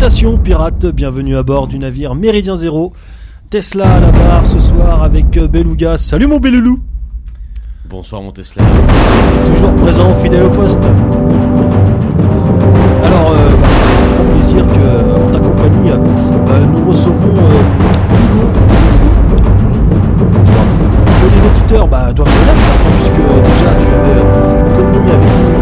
Salutations pirates, bienvenue à bord du navire Méridien Zéro. Tesla à la barre ce soir avec euh, Beluga. Salut mon Beloulou Bonsoir mon Tesla. Toujours présent, fidèle au poste. Alors, euh, bah, c'est un grand plaisir que, euh, en ta compagnie, euh, nous recevons euh. Que les auditeurs bah, doivent connaître, maintenant, puisque euh, déjà tu avais euh, commis avec nous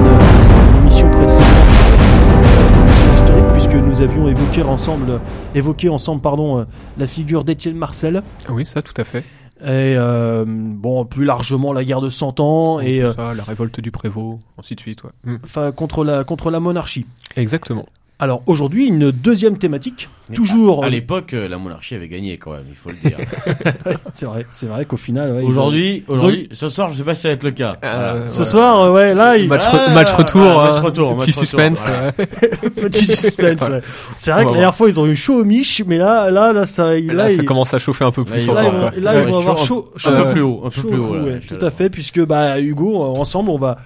avions évoqué ensemble, évoqué ensemble pardon, euh, la figure d'Étienne Marcel. Oui, ça, tout à fait. Et euh, bon, plus largement la guerre de 100 ans et euh, ça, la révolte du Prévost, ainsi de suite. Ouais. Mm. enfin contre la contre la monarchie. Exactement. Alors aujourd'hui une deuxième thématique, Mais toujours. À, à l'époque, euh, la monarchie avait gagné quand même, il faut le dire. c'est vrai, c'est vrai qu'au final. ouais, aujourd'hui, aujourd'hui, ce soir, je sais pas si ça va être le cas. Euh, Voilà. Ce soir, euh, ouais, là, il... Match, Ah, re- match retour, ah, match hein. retour, match petit retour, suspense. voilà. euh. petit suspense. ouais. C'est vrai que la dernière fois ils ont eu chaud au mich, mais là, là, là, ça, là, Là, ça il- commence à chauffer un peu plus. Là, encore, ils quoi. vont, là, ils vont avoir chaud, chaud, un peu plus haut, un peu chaud plus au haut. tout à fait, puisque bah Hugo, ensemble, on va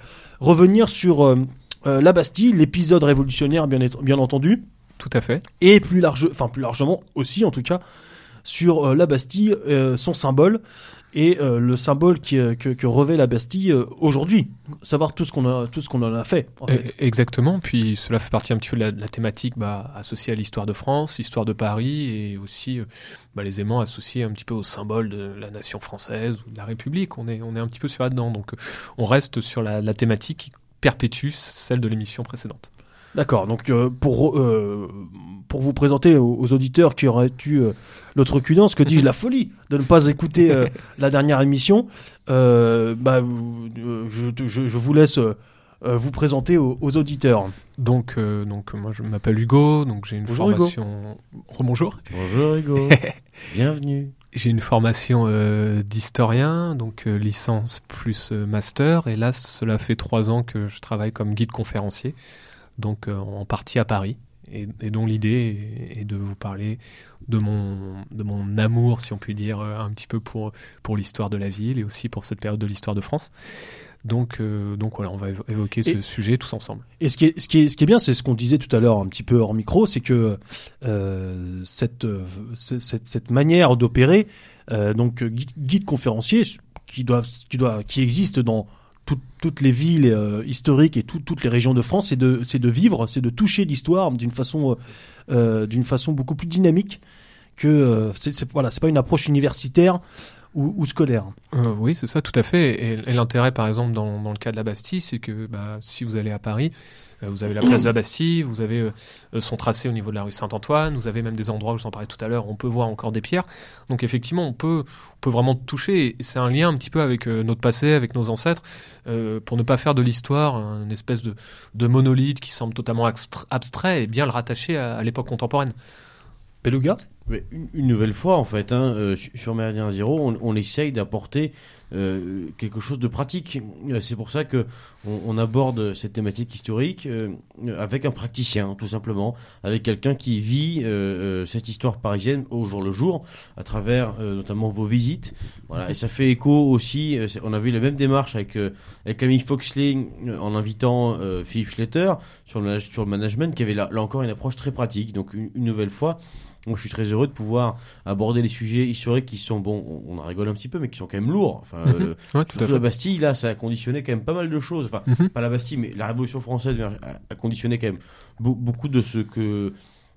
revenir sur la Bastille, l'épisode révolutionnaire, bien, entendu. Tout à fait. et plus large, enfin plus largement aussi en tout cas sur euh, la Bastille, euh, son symbole et euh, le symbole qui, euh, que, que revêt la Bastille euh, aujourd'hui. Savoir tout ce qu'on a, tout ce qu'on en a fait. En fait. E- Exactement. Puis cela fait partie un petit peu de la, de la thématique bah, associée à l'histoire de France, l'histoire de Paris et aussi euh, bah, les aimants associés un petit peu au symbole de la nation française ou de la République. On est, on est un petit peu sur là-dedans. Donc euh, on reste sur la, la thématique qui perpétue celle de l'émission précédente. D'accord. Donc euh, pour euh, pour vous présenter aux, aux auditeurs qui auraient eu euh, l'outrecuidance, que dis-je, la folie de ne pas écouter euh, la dernière émission, bah, je, je, je vous laisse vous présenter aux, aux auditeurs. Donc, donc moi je m'appelle Hugo, donc j'ai une Bonjour, Hugo. formation. Rebonjour. Bonjour Hugo. Bienvenue. J'ai une formation euh, d'historien, donc euh, licence plus euh, master, et là cela fait trois ans que je travaille comme guide conférencier, donc euh, en partie à Paris, et, et dont l'idée est, est de vous parler de mon, de mon amour, si on peut dire, euh, un petit peu pour, pour l'histoire de la ville et aussi pour cette période de l'histoire de France. Donc, euh, donc voilà, on va évo- évoquer ce Et- sujet tous ensemble. Et ce qui est, ce qui est, ce qui est bien, c'est ce qu'on disait tout à l'heure un petit peu hors micro, c'est que euh, cette, euh, ce- cette, cette manière d'opérer, euh, donc guide, guide conférencier, qui doit, qui doit, qui existe dans tout- toutes les villes euh, historiques et tout- toutes les régions de France, c'est de, c'est de vivre, c'est de toucher l'histoire d'une façon, euh, euh, d'une façon beaucoup plus dynamique que euh, c'est, c'est- voilà, c'est pas une approche universitaire ou, ou scolaire. Euh, oui, c'est ça, tout à fait. Et, et l'intérêt, par exemple, dans, dans le cas de la Bastille, c'est que bah, si vous allez à Paris, euh, vous avez la place de la Bastille, vous avez euh, son tracé au niveau de la rue Saint-Antoine, vous avez même des endroits où je vous en parlais tout à l'heure, on peut voir encore des pierres. Donc effectivement, on peut, on peut vraiment toucher. Et c'est un lien un petit peu avec notre passé, avec nos ancêtres, pour ne pas faire de l'histoire une espèce de, de monolithe qui semble totalement abstra- abstrait et bien le rattacher à, à l'époque contemporaine. Beluga? Une, nouvelle fois, en fait, hein, euh, sur- Méridien Zéro, on, on essaye d'apporter euh, quelque chose de pratique. Euh, C'est pour ça que on, on aborde cette thématique historique euh, avec un praticien, tout simplement, avec quelqu'un qui vit euh, euh, cette histoire parisienne au jour le jour, à travers notamment vos visites. Voilà, et ça fait écho aussi. on a vu la même démarche avec avec Camille euh, en invitant Philippe Schletter sur le, sur le management, qui avait là, là encore une approche très pratique. Donc une nouvelle fois. Donc, je suis très heureux de pouvoir aborder les sujets historiques qui sont, bon, on, en rigole un petit peu, mais qui sont quand même lourds. Enfin, Mhm. euh, Ouais, tout la Bastille, là, ça a conditionné quand même pas mal de choses. Enfin, Mhm. pas la Bastille, mais la Révolution française a, conditionné quand même beau- beaucoup de ce que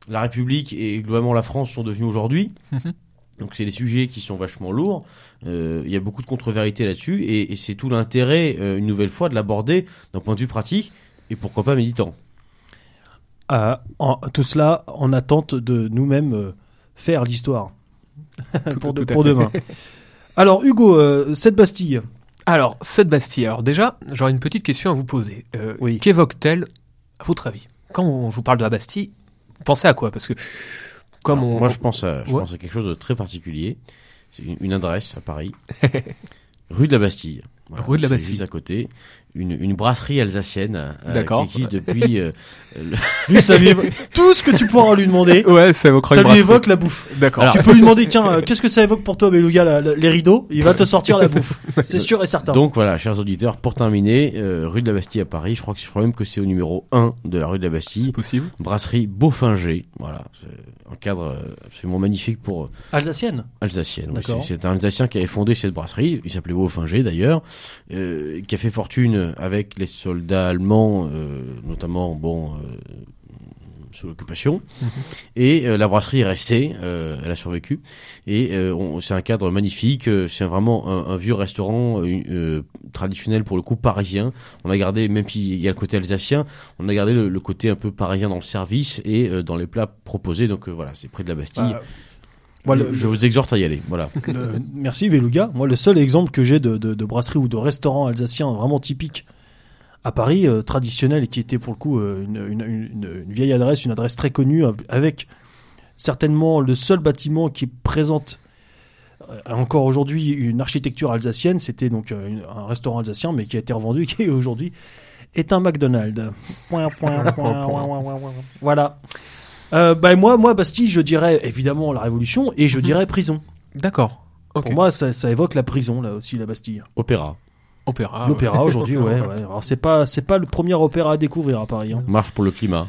la République et globalement la France sont devenus aujourd'hui. Mhm. Donc c'est des sujets qui sont vachement lourds. Euh, Il y a beaucoup de contre-vérités là-dessus, et, et c'est tout l'intérêt, euh, une nouvelle fois, de l'aborder d'un point de vue pratique et pourquoi pas méditant. Euh, en- tout cela en attente de nous-mêmes euh, faire l'histoire Tout- pour, de- pour demain. Alors Hugo, euh, cette Bastille, Alors, cette Bastille, alors déjà, j'aurais une petite question à vous poser. Euh, Oui. Qu'évoque-t-elle, à votre avis? Quand on- je vous parle de la Bastille, pensez à quoi? Parce que, comme Alors, on. Moi, je pense, à, je Ouais. pense à quelque chose de très particulier. C'est une, une adresse à Paris, rue de la Bastille. Rue de la Bastille. Juste à côté. Une, une brasserie alsacienne euh, D'accord. qui existe depuis. euh, Lui, ça lui évoque- tout ce que tu pourras lui demander, Ouais, ça évoquera ça lui évoque la bouffe. D'accord. Tu peux lui demander, tiens, euh, qu'est-ce que ça évoque pour toi, Beluga, la- la- les rideaux? Il va te sortir la bouffe. C'est sûr et certain. donc voilà, chers auditeurs, pour terminer, euh, rue de la Bastille à Paris, je crois que je crois même que c'est au numéro 1 de la rue de la c'est Bastille, possible. brasserie Beaufinger. Voilà, un cadre absolument magnifique pour Alsacienne. alsacienne. C'est un Alsacien qui avait fondé cette brasserie, il s'appelait Beaufinger d'ailleurs, qui a fait fortune avec les soldats allemands, euh, notamment bon euh, sous l'occupation. Mhm. Et euh, la brasserie est restée, euh, elle a survécu. Et euh, c'est un cadre magnifique, euh, c'est vraiment un, un vieux restaurant euh, euh, traditionnel pour le coup parisien. On a gardé, même s'il y a le côté alsacien, on a gardé le, le côté un peu parisien dans le service et euh, dans les plats proposés. Donc euh, voilà, c'est près de la Bastille. Bah, moi, je, le- je vous exhorte à y aller. Voilà. le- merci Beluga. Moi, le seul exemple que j'ai de, de, de brasserie ou de restaurant alsacien vraiment typique à Paris, euh, traditionnel et qui était pour le coup euh, une, une, une- une vieille adresse, une adresse très connue, avec certainement le seul bâtiment qui présente euh, encore aujourd'hui une architecture alsacienne. C'était donc un restaurant alsacien, mais qui a été revendu et qui aujourd'hui est un McDonald's. Point, point, point, point, point, point, point. Voilà. Euh, bah, moi, moi, Bastille, je dirais évidemment la Révolution et je Mhm. dirais prison. D'accord. Pour moi, ça, ça évoque la prison, là aussi, la Bastille. Opéra. Opéra. L'opéra ouais. aujourd'hui, ouais, ouais. Alors, c'est pas, c'est pas le premier opéra à découvrir à Paris. Hein. Marche pour le climat.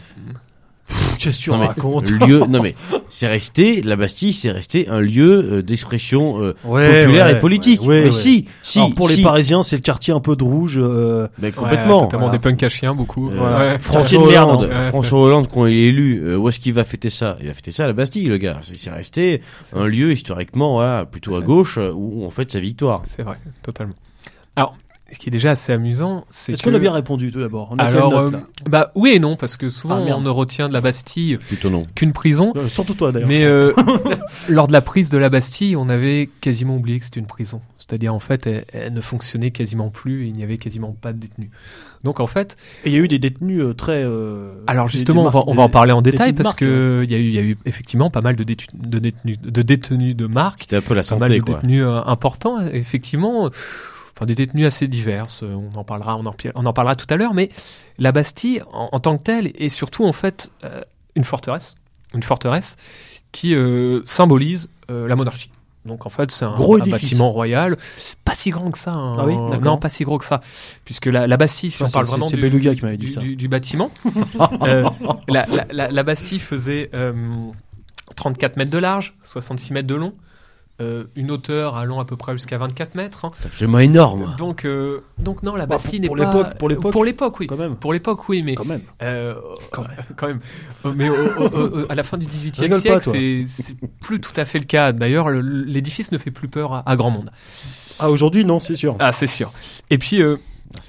Qu'est-ce que tu Non, mais racontes lieu, non mais c'est resté, la Bastille, c'est resté un lieu euh, d'expression euh, Ouais, populaire ouais, et politique. ouais, ouais, mais ouais. si, si, Alors, pour si. les Parisiens, c'est le quartier un peu de rouge. euh, Ouais, complètement. notamment Voilà. des punks à chiens, beaucoup. Euh, Voilà. Ouais. François François Hollande. François Hollande, quand il est élu, euh, où est-ce qu'il va fêter ça? Il va fêter ça à la Bastille, le gars. C'est resté un lieu historiquement, voilà, plutôt à gauche, où on fête sa victoire. C'est vrai, totalement. Alors, ce qui est déjà assez amusant, c'est Est-ce que... qu'on a bien répondu tout d'abord Alors, note, euh, là bah oui et non, parce que souvent Ah, on ne retient de la Bastille Plutôt non. qu'une prison. Euh, Surtout toi d'ailleurs. Mais euh, lors de la prise de la Bastille, on avait quasiment oublié que c'était une prison. C'est-à-dire en fait, elle, elle ne fonctionnait quasiment plus et il n'y avait quasiment pas de détenus. Donc en fait, Et il y a eu des détenus euh, très. euh, alors justement, des on va, marques- on va en parler en détail parce marque, que il y a eu, il y a eu effectivement pas mal de détenus, de détenus, de détenus de marque, C'était un peu la pas mal santé, de quoi. détenus euh, importants, effectivement. Enfin, des détenus assez divers. euh, On en parlera, on en, pi- on en parlera tout à l'heure. Mais la Bastille, en, en tant que telle, est surtout en fait euh, une forteresse, une forteresse qui euh, symbolise euh, la monarchie. Donc en fait, c'est un, Gros un bâtiment royal, pas si grand que ça. hein. Ah oui, non, pas si gros que ça, puisque la, la Bastille, si on parle vraiment du, Beluga qui m'avait dit du, ça. du- du bâtiment, la, la- la- la Bastille faisait euh, 34 mètres de large, 66 mètres de long, euh, une hauteur allant à peu près jusqu'à 24 mètres. hein. C'est absolument énorme. Donc, euh, donc non, la Bah, pour- n'est pour pas l'époque- pour l'époque. Pour l'époque, oui. Quand même. Pour l'époque, oui, mais Quand même. euh, quand même. Mais au- au- au- à la fin du XVIIIe siècle, c'est plus tout à fait le cas. D'ailleurs, le- l'édifice ne fait plus peur à, à grand monde. Ah, aujourd'hui, non, c'est sûr. Ah, c'est sûr. Et puis, euh,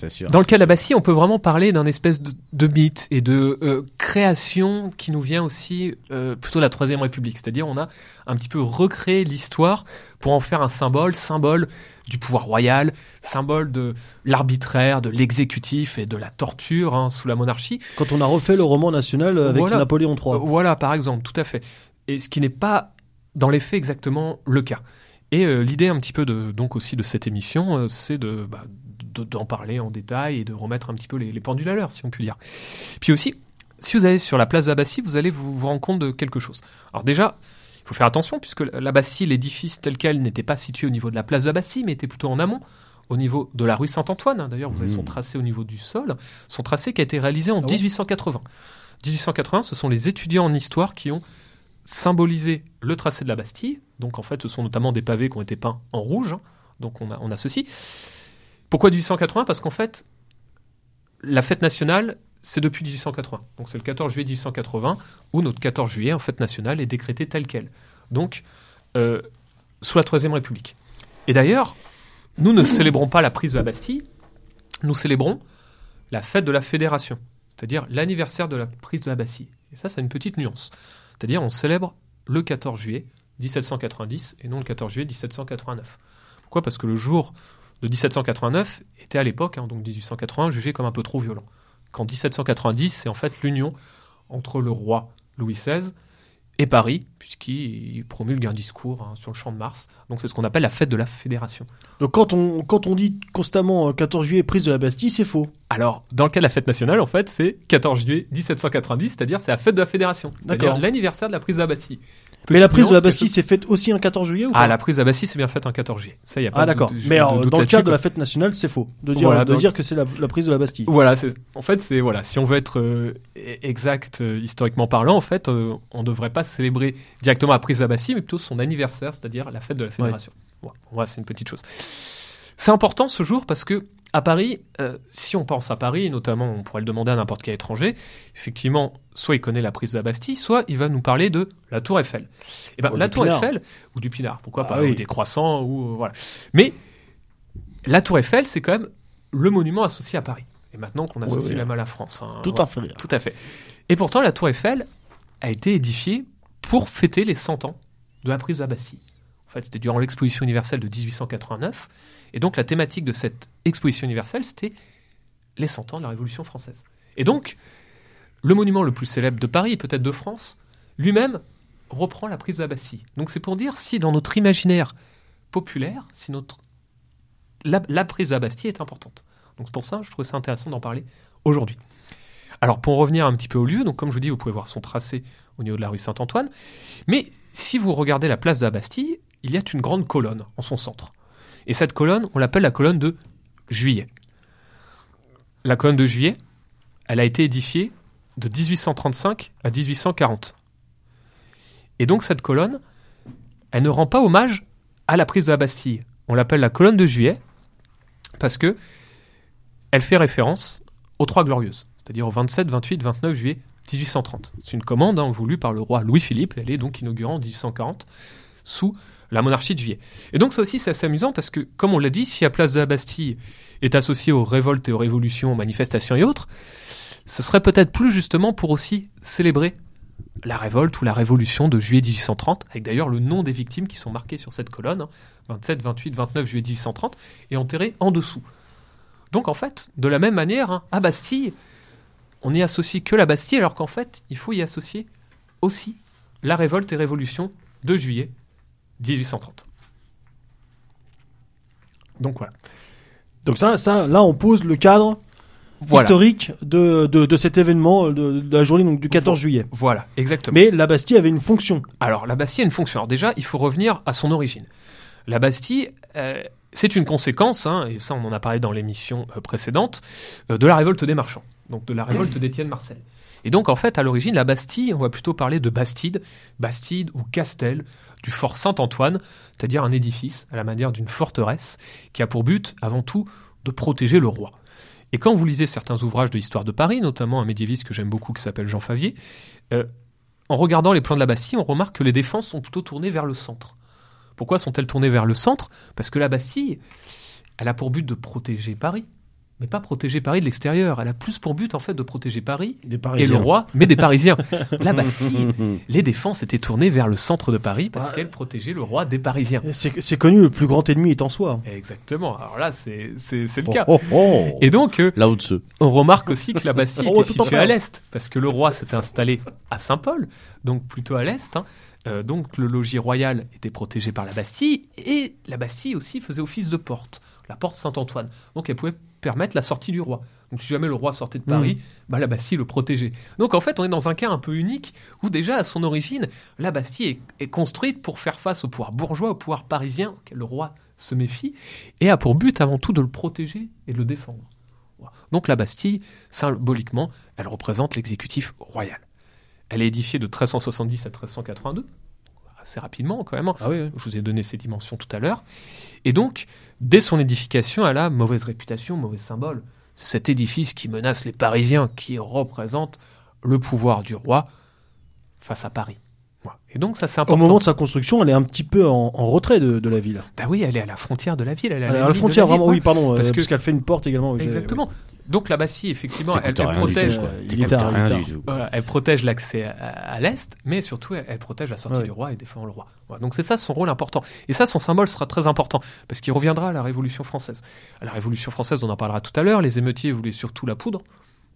sûr. dans le cas de la Bastille, on peut vraiment parler d'un espèce de, de mythe et de euh, création qui nous vient aussi euh, plutôt de la Troisième République. C'est-à-dire, on a un petit peu recréé l'histoire pour en faire un symbole, symbole du pouvoir royal, symbole de l'arbitraire, de l'exécutif et de la torture hein, sous la monarchie. Quand on a refait le roman national euh, avec Voilà. Napoléon Euh, III. Voilà, par exemple, tout à fait. Et ce qui n'est pas, dans les faits, exactement le cas. Et euh, l'idée un petit peu de, donc aussi de cette émission, euh, c'est de, bah, de- d'en parler en détail et de remettre un petit peu les, les pendules à l'heure, si on peut dire. Puis aussi, si vous allez sur la place de la Bastille, vous allez vous, vous rendre compte de quelque chose. Alors déjà, il faut faire attention, puisque la Bastille, l'édifice tel quel, n'était pas situé au niveau de la place de la Bastille, mais était plutôt en amont, au niveau de la rue Saint-Antoine. hein. D'ailleurs, vous avez son Mmh. tracé au niveau du sol, son tracé qui a été réalisé en Ah bon 1880. 1880, ce sont les étudiants en histoire qui ont symbolisé le tracé de la Bastille. Donc en fait, ce sont notamment des pavés qui ont été peints en rouge. hein. Donc on a, on a ceci. Pourquoi 1880 Parce qu'en fait, la fête nationale, c'est depuis 1880. Donc c'est le 14 juillet 1880 où notre 14 juillet, en fête nationale, est décrété tel quel. Donc, euh, sous la Troisième République. Et d'ailleurs, nous ne célébrons pas la prise de la Bastille, nous célébrons la fête de la Fédération, c'est-à-dire l'anniversaire de la prise de la Bastille. Et ça, c'est une petite nuance. C'est-à-dire, on célèbre le 14 juillet 1790 et non le 14 juillet 1789. Pourquoi? Parce que le jour de 1789 était à l'époque, hein, donc 1880, jugé comme un peu trop violent. Qu'en 1790, c'est en fait l'union entre le roi Louis XVI et Paris, puisqu'il promulgue un discours hein, sur le champ de Mars. Donc c'est ce qu'on appelle la fête de la Fédération. Donc quand on, quand on dit constamment euh, 14 juillet prise de la Bastille, c'est faux. Alors, dans le cas de la fête nationale, en fait, c'est 14 juillet 1790, c'est-à-dire c'est la fête de la Fédération, c'est-à-dire l'anniversaire de la prise de la Bastille. Mais la prise de la Bastille s'est faite aussi un 14 juillet ou pas Ah, la prise de la Bastille, c'est bien faite un 14 juillet. Ça, y a pas Ah, d'accord. Mais alors, dans le cadre de la fête nationale, c'est faux. De dire, Voilà, de donc- dire que c'est la, la prise de la Bastille. Voilà, en fait c'est voilà, si on veut être euh, exact euh, historiquement parlant, en fait, euh, on devrait pas célébrer directement la prise de la Bastille, mais plutôt son anniversaire, c'est-à-dire la fête de la Fédération. Voilà, c'est une petite chose. C'est important ce jour parce que à Paris, euh, si on pense à Paris, et notamment on pourrait le demander à n'importe quel étranger, effectivement, soit il connaît la prise de la Bastille, soit il va nous parler de la Tour Eiffel. Et ben Ou la Tour Pinard. Eiffel ou du Pinard, pourquoi Ah pas, oui. ou des croissants ou euh, voilà. Mais la Tour Eiffel, c'est quand même le monument associé à Paris. Et maintenant qu'on associe oui. même à la France. hein, Tout voilà. à fait. Tout à fait. Et pourtant, la Tour Eiffel a été édifiée pour fêter les 100 ans de la prise de la Bastille. En fait, c'était durant l'exposition universelle de 1889. Et donc, la thématique de cette exposition universelle, c'était les 100 ans de la Révolution française. Et donc, le monument le plus célèbre de Paris, et peut-être de France, lui-même reprend la prise de la Bastille. Donc, c'est pour dire si dans notre imaginaire populaire, si notre la, prise de la Bastille est importante. Donc, c'est pour ça, je trouvais ça intéressant d'en parler aujourd'hui. Alors, pour en revenir un petit peu au lieu, donc comme je vous dis, vous pouvez voir son tracé au niveau de la rue Saint-Antoine. Mais si vous regardez la place de la Bastille, il y a une grande colonne en son centre. Et cette colonne, on l'appelle la colonne de Juillet. La colonne de Juillet, elle a été édifiée de 1835 à 1840. Et donc cette colonne, elle ne rend pas hommage à la prise de la Bastille. On l'appelle la colonne de Juillet parce que elle fait référence aux Trois Glorieuses, c'est-à-dire au 27, 28, 29 juillet 1830. C'est une commande hein, voulue par le roi Louis-Philippe, elle est donc inaugurée en 1840 sous la monarchie de juillet. Et donc ça aussi c'est assez amusant parce que, comme on l'a dit, si la place de la Bastille est associée aux révoltes et aux révolutions, aux manifestations et autres, ce serait peut-être plus justement pour aussi célébrer la révolte ou la révolution de juillet 1830, avec d'ailleurs le nom des victimes qui sont marqués sur cette colonne, hein, 27, 28, 29 juillet 1830, et enterrés en dessous. Donc en fait, de la même manière, hein, à Bastille, on n'y associe que la Bastille, alors qu'en fait, il faut y associer aussi la révolte et révolution de juillet 1830. Donc voilà. Donc ça, ça, là, on pose le cadre Voilà. historique de, de, de cet événement de, de la journée donc, du 14 juillet. Voilà, exactement. Mais la Bastille avait une fonction. Alors, la Bastille a une fonction. Alors déjà, il faut revenir à son origine. La Bastille, euh, c'est une conséquence, hein, et ça on en a parlé dans l'émission euh, précédente, euh, de la révolte des marchands, donc de la révolte d'Étienne Marcel. Et donc en fait, à l'origine, la Bastille, on va plutôt parler de Bastide, Bastide ou Castel, du fort Saint-Antoine, c'est-à-dire un édifice à la manière d'une forteresse, qui a pour but, avant tout, de protéger le roi. Et quand vous lisez certains ouvrages de l'histoire de Paris, notamment un médiéviste que j'aime beaucoup qui s'appelle Jean Favier, euh, en regardant les plans de la Bastille, on remarque que les défenses sont plutôt tournées vers le centre. Pourquoi sont-elles tournées vers le centre? Parce que la Bastille, elle a pour but de protéger Paris, mais pas protéger Paris de l'extérieur. Elle a plus pour but en fait de protéger Paris Des et le roi, mais des Parisiens. La Bastille, les défenses étaient tournées vers le centre de Paris parce Ouais. qu'elle protégeait le roi des Parisiens. C'est connu, le plus grand ennemi est en soi. Exactement. Alors là, c'est le Oh, cas. oh, oh. Et donc, euh, Là on remarque aussi que la Bastille était située à l'est, parce que le roi s'était installé à Saint-Paul, donc plutôt à l'est. hein. Euh, donc le logis royal était protégé par la Bastille, et la Bastille aussi faisait office de porte, la porte Saint-Antoine. Donc elle pouvait permettre la sortie du roi. Donc si jamais le roi sortait de Paris, bah, la Bastille le protégeait. Donc en fait, on est dans un cas un peu unique, où déjà à son origine, la Bastille est, est construite pour faire face au pouvoir bourgeois, au pouvoir parisien, auquel le roi se méfie, et a pour but avant tout de le protéger et de le défendre. Donc la Bastille, symboliquement, elle représente l'exécutif royal. Elle est édifiée de 1370 à 1382, assez rapidement quand même. hein. Ah oui, Je vous ai donné ces dimensions tout à l'heure. Et donc, dès son édification, elle a mauvaise réputation, mauvais symbole. C'est cet édifice qui menace les Parisiens, qui représente le pouvoir du roi face à Paris. Et donc, ça c'est Au important. moment de sa construction, elle est un petit peu en, en retrait de, de la ville. Bah oui, elle est à la frontière de la ville. Elle est à Elle la, à frontière, vraiment, oui, pardon, Parce euh, parce qu'elle fait une porte également. oui, Exactement. Donc la Bastille, effectivement, elle, protège. Voilà, elle protège l'accès à, à l'Est, mais surtout elle, elle protège la sortie Ouais. du roi et défend le roi. Voilà, donc c'est ça son rôle important. Et ça, son symbole sera très important, parce qu'il reviendra à la Révolution française. À la Révolution française, on en parlera tout à l'heure, les émeutiers voulaient surtout la poudre.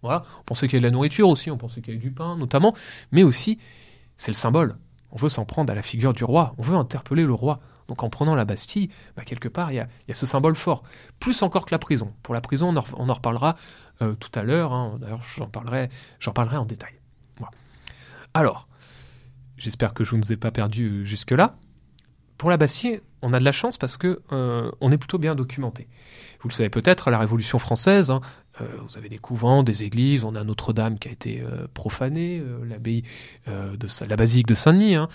Voilà, on pensait qu'il y avait de la nourriture aussi, on pensait qu'il y avait du pain notamment, mais aussi, c'est le symbole. on veut s'en prendre à la figure du roi, on veut interpeller le roi. Donc en prenant la Bastille, bah, quelque part, il y a, ce symbole fort. Plus encore que la prison. Pour la prison, on en, reparlera euh, tout à l'heure. hein. D'ailleurs, j'en parlerai, j'en parlerai en détail. Alors, j'espère que je ne vous ai pas perdu euh, jusque-là. Pour la Bastille, on a de la chance parce que euh, on est plutôt bien documenté. Vous le savez peut-être, la Révolution française, hein, euh, vous avez des couvents, des églises, on a Notre-Dame qui a été euh, profanée, euh, l'abbaye de la basilique de Saint-Denis, hein,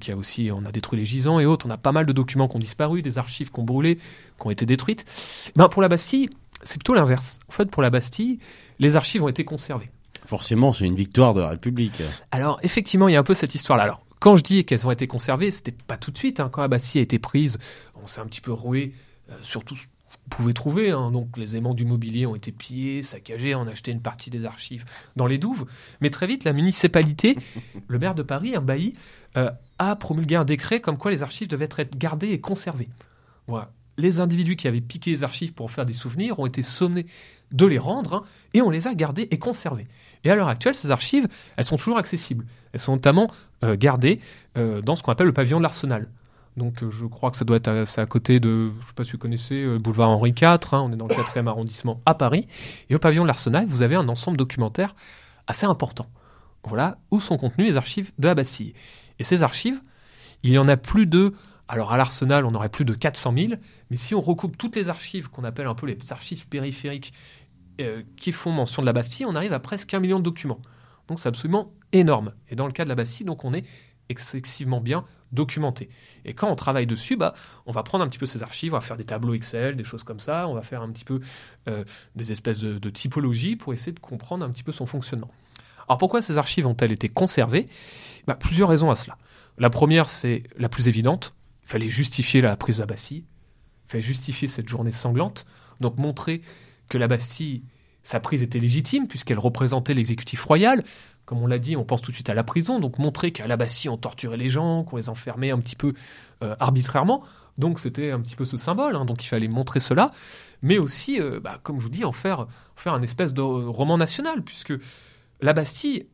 qui a aussi, on a détruit les gisants et autres. On a pas mal de documents qui ont disparu, des archives qui ont brûlé, qui ont été détruites. Ben, pour la Bastille, c'est plutôt l'inverse. En fait, pour la Bastille, les archives ont été conservées. Forcément, c'est une victoire de la République. Alors, effectivement, il y a un peu cette histoire-là. Alors, quand je dis qu'elles ont été conservées, c'était pas tout de suite. hein. Quand la Bastille a été prise, on s'est un petit peu roué euh, sur qu'on pouvait trouver. hein. Donc, les aimants du mobilier ont été pillés, saccagés, on a acheté une partie des archives dans les douves. Mais très vite, la municipalité, le maire de Paris, un bailli, euh, a promulgué un décret comme quoi les archives devaient être gardées et conservées. Voilà. Les individus qui avaient piqué les archives pour en faire des souvenirs ont été sommés de les rendre hein, et on les a gardées et conservées. Et à l'heure actuelle, ces archives, elles sont toujours accessibles. Elles sont notamment euh, gardées euh, dans ce qu'on appelle le pavillon de l'Arsenal. Donc euh, je crois que ça doit être à, côté de, je ne sais pas si vous connaissez, euh, boulevard Henri IV, hein, on est dans le 4e arrondissement à Paris. Et au pavillon de l'Arsenal, vous avez un ensemble documentaire assez important. Voilà où sont contenues les archives de la Bastille. Et ces archives, il y en a plus de, alors à l'Arsenal, on aurait plus de 400 000, mais si on recoupe toutes les archives qu'on appelle un peu les archives périphériques euh, qui font mention de la Bastille, on arrive à presque un million de documents. Donc c'est absolument énorme. Et dans le cas de la Bastille, donc on est excessivement bien documenté. Et quand on travaille dessus, bah, on va prendre un petit peu ces archives, on va faire des tableaux Excel, des choses comme ça, on va faire un petit peu euh, des espèces de, de typologies pour essayer de comprendre un petit peu son fonctionnement. Alors pourquoi ces archives ont-elles été conservées? Bah, Plusieurs raisons à cela. La première, c'est la plus évidente. Il fallait justifier la prise de la Bastille. Il fallait justifier cette journée sanglante. Donc montrer que la Bastille, sa prise était légitime puisqu'elle représentait l'exécutif royal. Comme on l'a dit, on pense tout de suite à la prison. Donc montrer qu'à la Bastille, on torturait les gens, qu'on les enfermait un petit peu euh, arbitrairement. Donc c'était un petit peu ce symbole. hein. Donc il fallait montrer cela. Mais aussi, euh, bah, comme je vous dis, en faire, un espèce de roman national puisque la Bastille,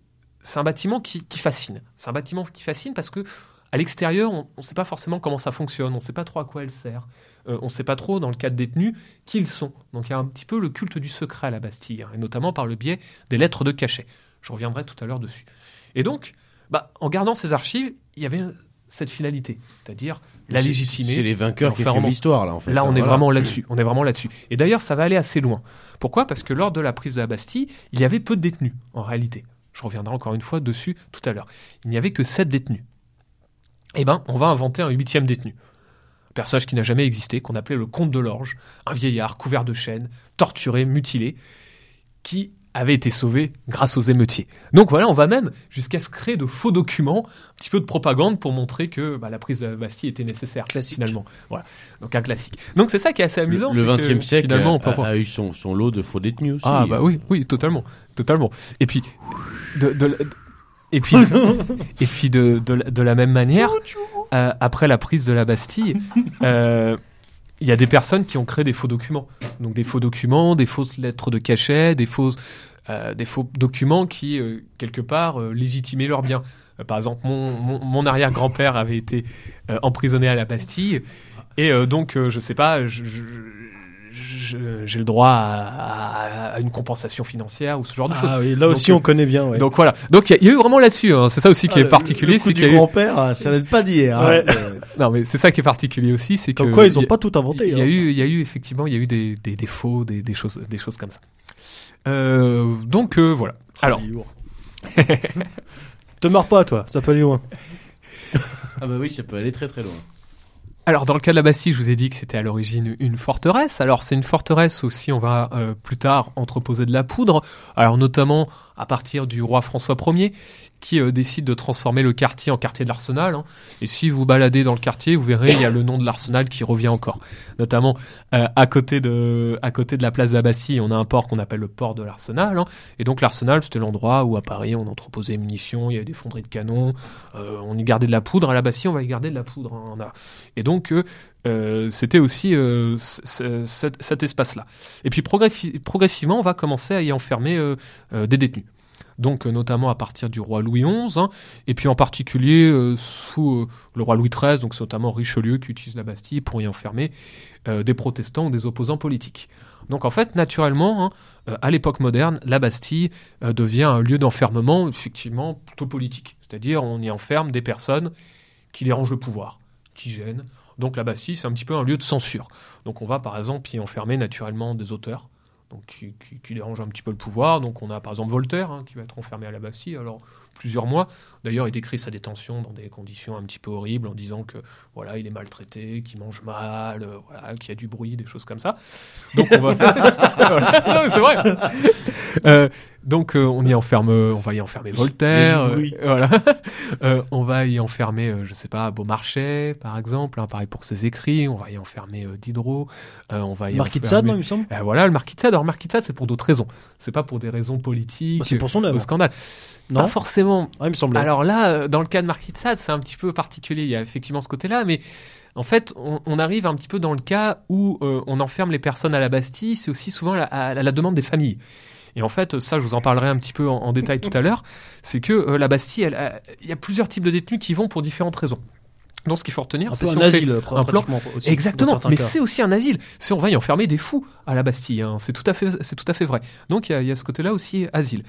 c'est un bâtiment qui, qui fascine. C'est un bâtiment qui fascine parce que à l'extérieur, on ne sait pas forcément comment ça fonctionne, on ne sait pas trop à quoi elle sert, euh, on ne sait pas trop, dans le cas de détenus, qui ils sont. Donc il y a un petit peu le culte du secret à la Bastille, hein, et notamment par le biais des lettres de cachet. Je reviendrai tout à l'heure dessus. Et donc, bah, en gardant ces archives, il y avait cette finalité, c'est-à-dire la légitimer. C'est les vainqueurs qui font l'histoire, là, en fait. Là, on hein, est voilà. vraiment là-dessus. On est vraiment là-dessus. Et d'ailleurs, ça va aller assez loin. Pourquoi? Parce que lors de la prise de la Bastille, il y avait peu de détenus, en réalité. Je reviendrai encore une fois dessus tout à l'heure. Il n'y avait que sept détenus. Eh ben, on va inventer un huitième détenu. Un personnage qui n'a jamais existé, qu'on appelait le comte de l'Orge, un vieillard couvert de chaînes, torturé, mutilé, qui avait été sauvé grâce aux émeutiers. Donc voilà, on va même jusqu'à se créer de faux documents, un petit peu de propagande pour montrer que bah, la prise de la Bastille était nécessaire, Classique. finalement. Voilà, donc un classique. Donc c'est ça qui est assez amusant. Le XXe siècle finalement, on a, a eu son, son lot de faux détenus aussi. ah bah oui, oui, totalement, totalement. Et puis, de, de- et puis, et puis de, de, la- de la même manière, euh, après la prise de la Bastille, euh, il y a des personnes qui ont créé des faux documents. Donc des faux documents, des fausses lettres de cachet, des fausses, euh, des faux documents qui euh, quelque part euh, légitimaient leurs biens. Par exemple, mon, mon, mon arrière-grand-père avait été emprisonné à la Bastille. Et donc, je sais pas, je- je- je- j'ai le droit à, à- à une compensation financière ou ce genre de choses. Ah oui, là Donc, aussi euh, on connaît bien. Ouais. Donc voilà. Donc il y, a- il y a eu vraiment là-dessus. hein. C'est ça aussi qui Ah, est particulier, c'est du eu. grand-père, ça n'aide pas d'hier. hein. Ouais. Euh, Non mais c'est ça qui est particulier aussi, c'est que Comme quoi ils ont il y a- pas tout inventé. Il y a hein. eu, il y a eu effectivement, il y a eu des, des, des faux, des, des choses, des choses comme ça. Euh, donc euh, voilà. Alors, Il est lourd. Te marre pas toi, ça peut aller loin. Ah bah oui, ça peut aller très très loin. Alors dans le cas de la Bastille, je vous ai dit que c'était à l'origine une forteresse. Alors c'est une forteresse aussi, on va euh, plus tard entreposer de la poudre. Alors notamment à partir du roi François Ier qui euh, décide de transformer le quartier en quartier de l'Arsenal. hein. Et si vous baladez dans le quartier, vous verrez il y a le nom de l'Arsenal qui revient encore. Notamment euh, à côté de à côté de la place Bastille, on a un port qu'on appelle le port de l'Arsenal. hein. Et donc l'Arsenal, c'était l'endroit où à Paris on entreposait munitions, il y avait des fonderies de canons, euh, on y gardait de la poudre. À la Bastille, on va y garder de la poudre. hein. Et donc c'était aussi cet, espace-là. Et puis progressi- progressivement, on va commencer à y enfermer des détenus. Donc euh, notamment à partir du roi Louis XI, hein, et puis en particulier euh, sous euh, le roi Louis XIII, donc c'est notamment Richelieu qui utilise la Bastille pour y enfermer des protestants ou des opposants politiques. Donc en fait, naturellement, hein, à l'époque moderne, la Bastille devient un lieu d'enfermement effectivement plutôt politique, c'est-à-dire on y enferme des personnes qui dérangent le pouvoir, qui gênent. Donc la Bastille, c'est un petit peu un lieu de censure. Donc on va par exemple y enfermer naturellement des auteurs donc qui, qui, qui dérangent un petit peu le pouvoir. Donc on a par exemple Voltaire hein, qui va être enfermé à la Bastille, alors plusieurs mois. D'ailleurs, il décrit sa détention dans des conditions un petit peu horribles en disant que voilà, il est maltraité, qu'il mange mal, euh, voilà, qu'il y a du bruit, des choses comme ça. Donc on va, c'est vrai. Euh, donc euh, on y enferme, on va y enfermer Voltaire, euh, voilà. Euh, on va y enfermer, euh, je sais pas, Beaumarchais par exemple, hein, pareil pour ses écrits. On va y enfermer euh, Diderot. Euh, on va y Marquis de Sade, non, il me semble. euh, voilà, le Marquis de Sade. Alors, Marquis de Sade, c'est pour d'autres raisons. C'est pas pour des raisons politiques. Bah, c'est pour son euh, œuvre. scandale. Non Pas forcément. Ah, il me semblait. Alors là, euh, dans le cas de Marquis de Sade, c'est un petit peu particulier. Il y a effectivement ce côté-là, mais en fait, on, on arrive un petit peu dans le cas où euh, on enferme les personnes à la Bastille. C'est aussi souvent la- à, à la demande des familles. Et en fait, ça, je vous en parlerai un petit peu en, en détail tout à l'heure. C'est que euh, la Bastille, il y a plusieurs types de détenus qui vont pour différentes raisons. Donc, ce qu'il faut retenir, c'est si un on fait- asile, un plan- aussi, Exactement, mais c'est aussi un asile. C'est on va y enfermer des fous à la Bastille. hein. C'est tout à fait, c'est tout à fait vrai. Donc il y a, il y a ce côté-là aussi asile.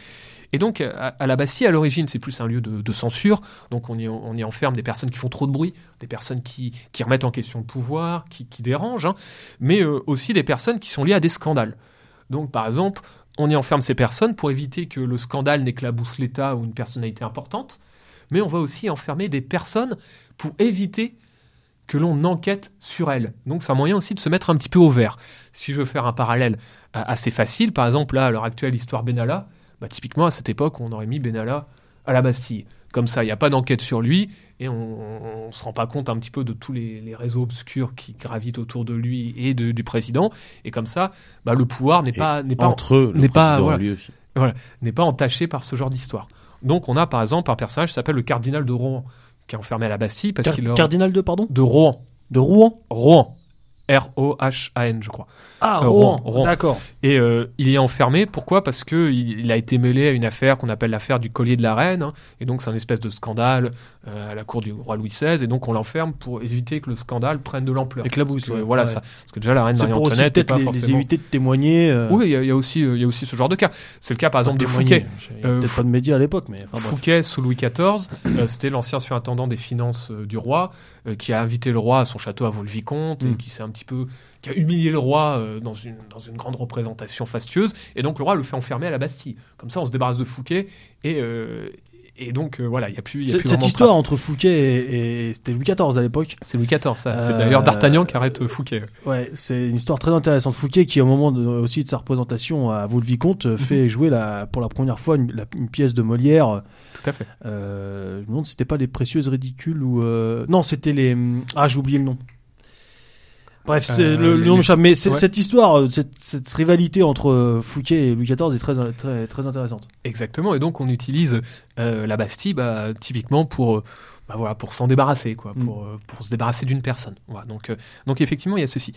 Et donc à, à la Bastille, à l'origine, c'est plus un lieu de, de censure. Donc on y, on y enferme des personnes qui font trop de bruit, des personnes qui, qui remettent en question le pouvoir, qui, qui dérangent, hein. mais euh, aussi des personnes qui sont liées à des scandales. Donc par exemple, on y enferme ces personnes pour éviter que le scandale n'éclabousse l'État ou une personnalité importante. Mais on va aussi enfermer des personnes pour éviter que l'on enquête sur elles. Donc c'est un moyen aussi de se mettre un petit peu au vert. Si je veux faire un parallèle euh, assez facile, par exemple là à l'heure actuelle l'histoire Benalla, bah, typiquement à cette époque on aurait mis Benalla à la Bastille. Comme ça, il n'y a pas d'enquête sur lui et on ne se rend pas compte un petit peu de tous les, les réseaux obscurs qui gravitent autour de lui et de- du président. Et comme ça, bah, le pouvoir n'est pas, n'est pas, Entre eux, n'est pas- président voilà. lui aussi. n'est pas entaché par ce genre d'histoire. Donc on a par exemple un personnage qui s'appelle le cardinal de Rohan, qui est enfermé à la Bastille parce Car- qu'il a... Cardinal de, pardon? De Rohan. De Rouen? Rohan. R-O-H-A-N, je crois. Ah, Euh, Rouen, Rouen, d'accord. Et euh, il y est enfermé. Pourquoi? Parce que il, il a été mêlé à une affaire qu'on appelle l'affaire du collier de la reine. hein. et donc, c'est un espèce de scandale euh, à la cour du roi Louis XVI. Et donc, on l'enferme pour éviter que le scandale prenne de l'ampleur. Éclabousse, ouais. Voilà Ouais. ça. Parce que déjà, la reine C'est pour aussi Marie-Antoinette peut-être les, les forcément. éviter de témoigner. euh, Oui, il y, y a aussi, euh, il y a aussi ce genre de cas. C'est le cas, par exemple, de. Fouquet. Euh, peut-être pas de médias à l'époque, mais enfin. Fouquet sous Louis XIV, euh, c'était l'ancien surintendant des finances euh, du roi, euh, qui a invité le roi à son château à Vaux-le-Vicomte, et Mm. qui s'est un petit peu, qui a humilié le roi euh, dans une dans une grande représentation fastueuse, et donc le roi le fait enfermer à la Bastille. Comme ça, on se débarrasse de Fouquet, et euh, et donc euh, voilà, il y a plus, il y a C'est- plus Cette histoire entre Fouquet et, et- c'était Louis XIV à l'époque. C'est Louis XIV, ça. C'est Euh, d'ailleurs D'Artagnan qui arrête Fouquet. Ouais, c'est une histoire très intéressante. Fouquet, qui au moment de- aussi de sa représentation à Vaux-le-Vicomte, Mhm. fait jouer la, pour la première fois une, la- une pièce de Molière. Tout à fait. Euh, je me demande si c'était pas les précieuses ridicules ou non, c'était les ah j'ai oublié le nom. Bref, c'est Euh, le, le nom m'échappe. Mais ouais. cette histoire, euh, cette, cette rivalité entre euh, Fouquet et Louis XIV est très très très intéressante. Exactement, et donc on utilise euh, la Bastille bah, typiquement pour, euh, bah, voilà, pour s'en débarrasser, quoi, Mm. pour, euh, pour se débarrasser d'une personne. Voilà, donc, euh, donc effectivement, il y a ceci.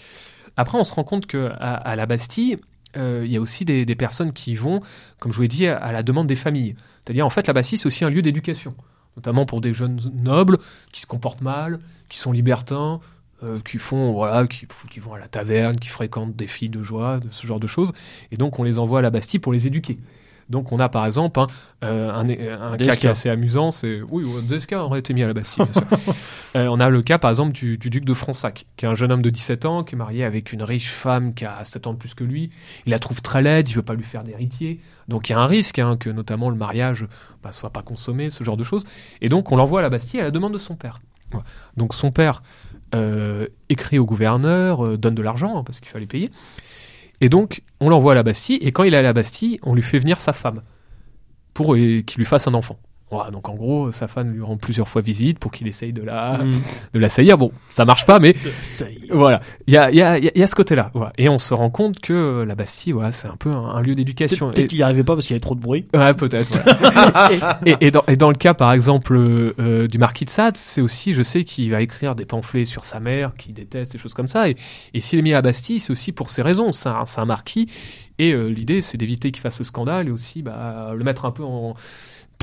Après, on se rend compte que à, à la Bastille, euh, il y a aussi des, des personnes qui vont, comme je vous l'ai dit, à, à la demande des familles. C'est-à-dire, en fait, la Bastille, c'est aussi un lieu d'éducation, notamment pour des jeunes nobles qui se comportent mal, qui sont libertins, euh, qui font voilà, qui, qui vont à la taverne, qui fréquentent des filles de joie, de ce genre de choses. Et donc, on les envoie à la Bastille pour les éduquer. Donc, on a par exemple hein, euh, un, un cas qui est assez amusant, c'est oui, ouais, Desca aurait été mis à la Bastille. Bien sûr. Euh, on a le cas par exemple du, du duc de Fronsac, qui est un jeune homme de 17 ans, qui est marié avec une riche femme qui a 7 ans de plus que lui. Il la trouve très laide, il veut pas lui faire d'héritier. Donc il y a un risque hein, que notamment le mariage bah, soit pas consommé, ce genre de choses. Et donc on l'envoie à la Bastille à la demande de son père. Donc son père écrit au gouverneur, euh, donne de l'argent hein, parce qu'il fallait payer. Et donc on l'envoie à la Bastille. Et quand il est à la Bastille, on lui fait venir sa femme pour euh, qu'il lui fasse un enfant. Voilà, donc en gros, sa femme lui rend plusieurs fois visite pour qu'il essaye de la, Mm. de la saillir. Bon, ça marche pas, mais y voilà, il y a, y, a, il y a ce côté-là. Voilà. Et on se rend compte que la Bastille, voilà, c'est un peu un, un lieu d'éducation. Peut-être Et- qu'il y arrivait pas parce qu'il y avait trop de bruit. Ouais, peut-être. et, et- et dans, et dans le cas, par exemple, euh, du marquis de Sade, c'est aussi, je sais qu'il va écrire des pamphlets sur sa mère, qu'il déteste, des choses comme ça. Et, et s'il est mis à Bastille, c'est aussi pour ces raisons. C'est un, c'est un marquis, Et euh, l'idée, c'est d'éviter qu'il fasse le scandale et aussi bah, le mettre un peu en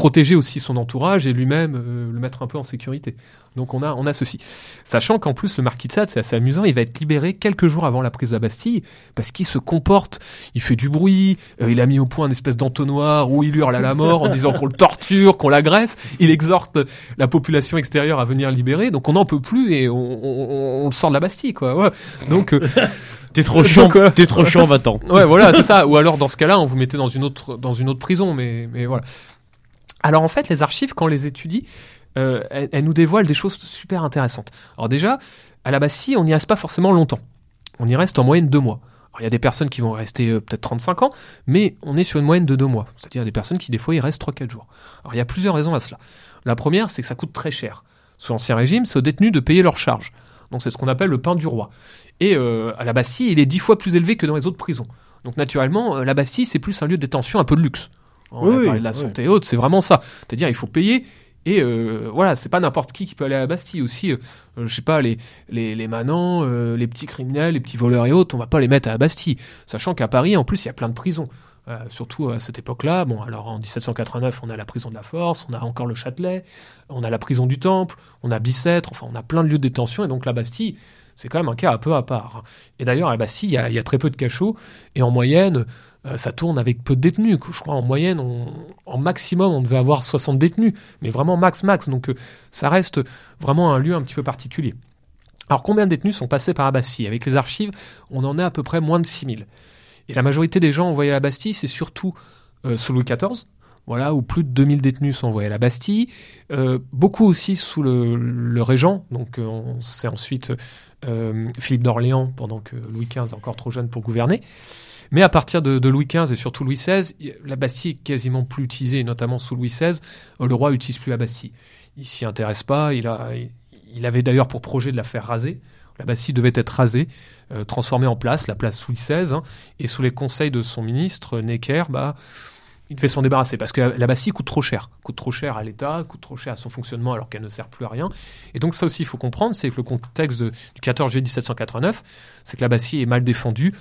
protéger aussi son entourage et lui-même euh, le mettre un peu en sécurité. Donc on a, on a ceci. Sachant qu'en plus le marquis de Sade, c'est assez amusant, il va être libéré quelques jours avant la prise de la Bastille parce qu'il se comporte, il fait du bruit, euh, il a mis au point une espèce d'entonnoir où il hurle à la mort en disant qu'on le torture, qu'on l'agresse, il exhorte la population extérieure à venir libérer, donc on n'en peut plus et on, on, on, le sort de la Bastille quoi. Ouais. Donc euh, T'es trop chiant, t'es trop chiant, va-t'en. Ouais, voilà, c'est ça. Ou alors dans ce cas-là, on vous mettait dans une autre, dans une autre prison, mais, mais voilà. Alors en fait, les archives, quand on les étudie, euh, elles, nous dévoilent des choses super intéressantes. Alors déjà, à la Bastille, on n'y reste pas forcément longtemps. On y reste en moyenne deux mois. Alors il y a des personnes qui vont rester euh, peut-être 35 ans, mais on est sur une moyenne de deux mois. C'est-à-dire des personnes qui des fois y restent 3-4 jours. Alors il y a plusieurs raisons à cela. La première, c'est que ça coûte très cher. Sous l'Ancien Régime, c'est aux détenus de payer leurs charges. Donc c'est ce qu'on appelle le pain du roi. Et euh, à la Bastille, il est dix fois plus élevé que dans les autres prisons. Donc naturellement, la Bastille, c'est plus un lieu de détention un peu de luxe. On Oui, a parlé de la oui. santé haute, c'est vraiment ça. C'est-à-dire, il faut payer. Et euh, voilà, c'est pas n'importe qui qui peut aller à la Bastille aussi. euh, euh, je sais pas, les, les, les manants, euh, les petits criminels, les petits voleurs et autres, on va pas les mettre à la Bastille. Sachant qu'à Paris, en plus, il y a plein de prisons. Surtout à cette époque-là. Bon, alors en 1789, on a la prison de la Force, on a encore le Châtelet, on a la prison du Temple, on a Bicêtre, enfin, on a plein de lieux de détention. Et donc la Bastille, c'est quand même un cas un peu à part. Et d'ailleurs, à la Bastille, il y a, il y a très peu de cachots. Et en moyenne, euh, ça tourne avec peu de détenus. Je crois en moyenne, en maximum, on devait avoir 60 détenus. Mais vraiment max, max. Donc euh, ça reste vraiment un lieu un petit peu particulier. Alors combien de détenus sont passés par la Bastille Avec les archives, on en est à peu près moins de 6000. Et la majorité des gens envoyés à la Bastille, c'est surtout euh, sous Louis XIV, voilà, où plus de 2000 détenus sont envoyés à la Bastille. Beaucoup aussi sous le, Régent, donc euh, c'est ensuite Philippe d'Orléans, pendant que Louis XV est encore trop jeune pour gouverner. Mais à partir de, Louis XV et surtout Louis XVI, la Bastille est quasiment plus utilisée, notamment sous Louis XVI, euh, le roi n'utilise plus la Bastille. Il s'y intéresse pas, il, avait d'ailleurs pour projet de la faire raser. La Bastille devait être rasée, euh, transformée en place, la place Louis XVI, hein, et sous les conseils de son ministre, Necker, bah, il devait s'en débarrasser parce que la Bastille coûte trop cher, coûte trop cher à l'État, coûte trop cher à son fonctionnement alors qu'elle ne sert plus à rien. Et donc ça aussi, il faut comprendre, c'est que le contexte du 14 juillet 1789, c'est que la Bastille est mal défendue,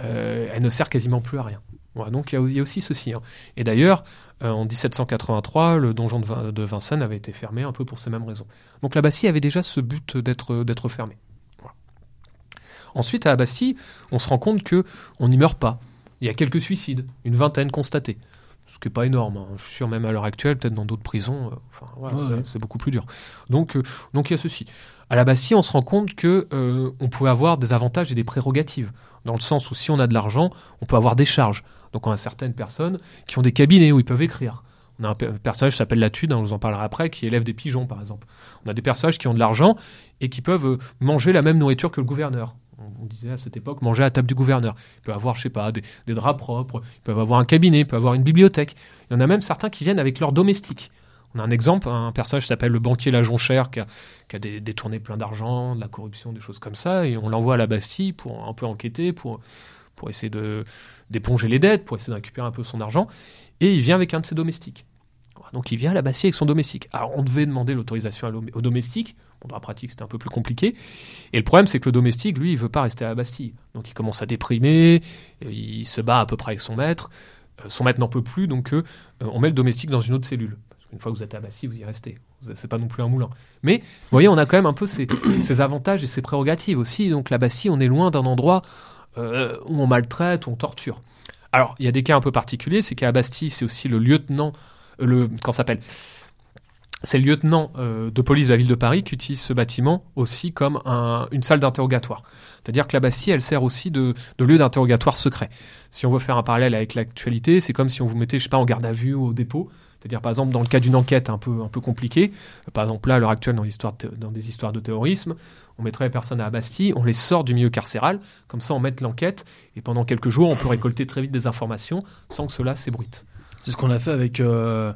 euh, elle ne sert quasiment plus à rien. Voilà, donc il y, a- il y a aussi ceci. hein. Et d'ailleurs, euh, en 1783, le donjon de, Vin- de Vincennes avait été fermé un peu pour ces mêmes raisons. Donc la Bastille avait déjà ce but d'être fermée. Voilà. Ensuite, à la Bastille, on se rend compte que on n'y meurt pas. Il y a quelques suicides, une vingtaine constatés. Ce qui n'est pas énorme. hein. Je suis sûr, même à l'heure actuelle, peut-être dans d'autres prisons, euh, enfin, voilà, Ouais, c'est- ouais. beaucoup plus dur. Donc, euh, donc il y a ceci. À la Bastille, on se rend compte que euh, on pouvait avoir des avantages et des prérogatives. Dans le sens où si on a de l'argent, on peut avoir des charges. Donc on a certaines personnes qui ont des cabinets où ils peuvent écrire. On a un pe- personnage qui s'appelle Latude, hein, on vous en parlera après, qui élève des pigeons, par exemple. On a des personnages qui ont de l'argent et qui peuvent euh, manger la même nourriture que le gouverneur. On, disait à cette époque manger à la table du gouverneur. Ils peuvent avoir, je sais pas, des, des draps propres, ils peuvent avoir un cabinet, ils peuvent avoir une bibliothèque. Il y en a même certains qui viennent avec leurs domestiques. On a un exemple, un personnage s'appelle le banquier La Jonchère, qui a, détourné plein d'argent, de la corruption, des choses comme ça, et on l'envoie à la Bastille pour un peu enquêter, pour, essayer de d'éponger les dettes, pour essayer de récupérer un peu son argent, et il vient avec un de ses domestiques. Donc il vient à la Bastille avec son domestique. Alors on devait demander l'autorisation au domestique, bon, dans la pratique c'était un peu plus compliqué, et le problème c'est que le domestique, lui, il veut pas rester à la Bastille. Donc il commence à déprimer, euh, il se bat à peu près avec son maître, Euh, son maître n'en peut plus, donc euh, on met le domestique dans une autre cellule. Qu'une fois que vous êtes à Bastille, vous y restez. C'est pas non plus un moulin. Mais vous voyez, on a quand même un peu ces, ces avantages et ces prérogatives aussi. Donc la Bastille, on est loin d'un endroit euh, où on maltraite, où on torture. Alors, il y a des cas un peu particuliers, c'est qu'à Bastille, c'est aussi le lieutenant, euh, le, ça s'appelle? C'est le lieutenant euh, de police de la ville de Paris qui utilise ce bâtiment aussi comme un- une salle d'interrogatoire. C'est-à-dire que la Bastille, elle sert aussi de, de lieu d'interrogatoire secret. Si on veut faire un parallèle avec l'actualité, c'est comme si on vous mettait, je sais pas, en garde à vue ou au dépôt. C'est-à-dire, par exemple, dans le cas d'une enquête un peu, un peu compliquée, par exemple, là, à l'heure actuelle, dans, l'histoire de- dans des histoires de terrorisme, on mettrait les personnes à la Bastille, on les sort du milieu carcéral, comme ça on met l'enquête, et pendant quelques jours, on peut récolter très vite des informations sans que cela s'ébruite. C'est ce qu'on a fait avec euh,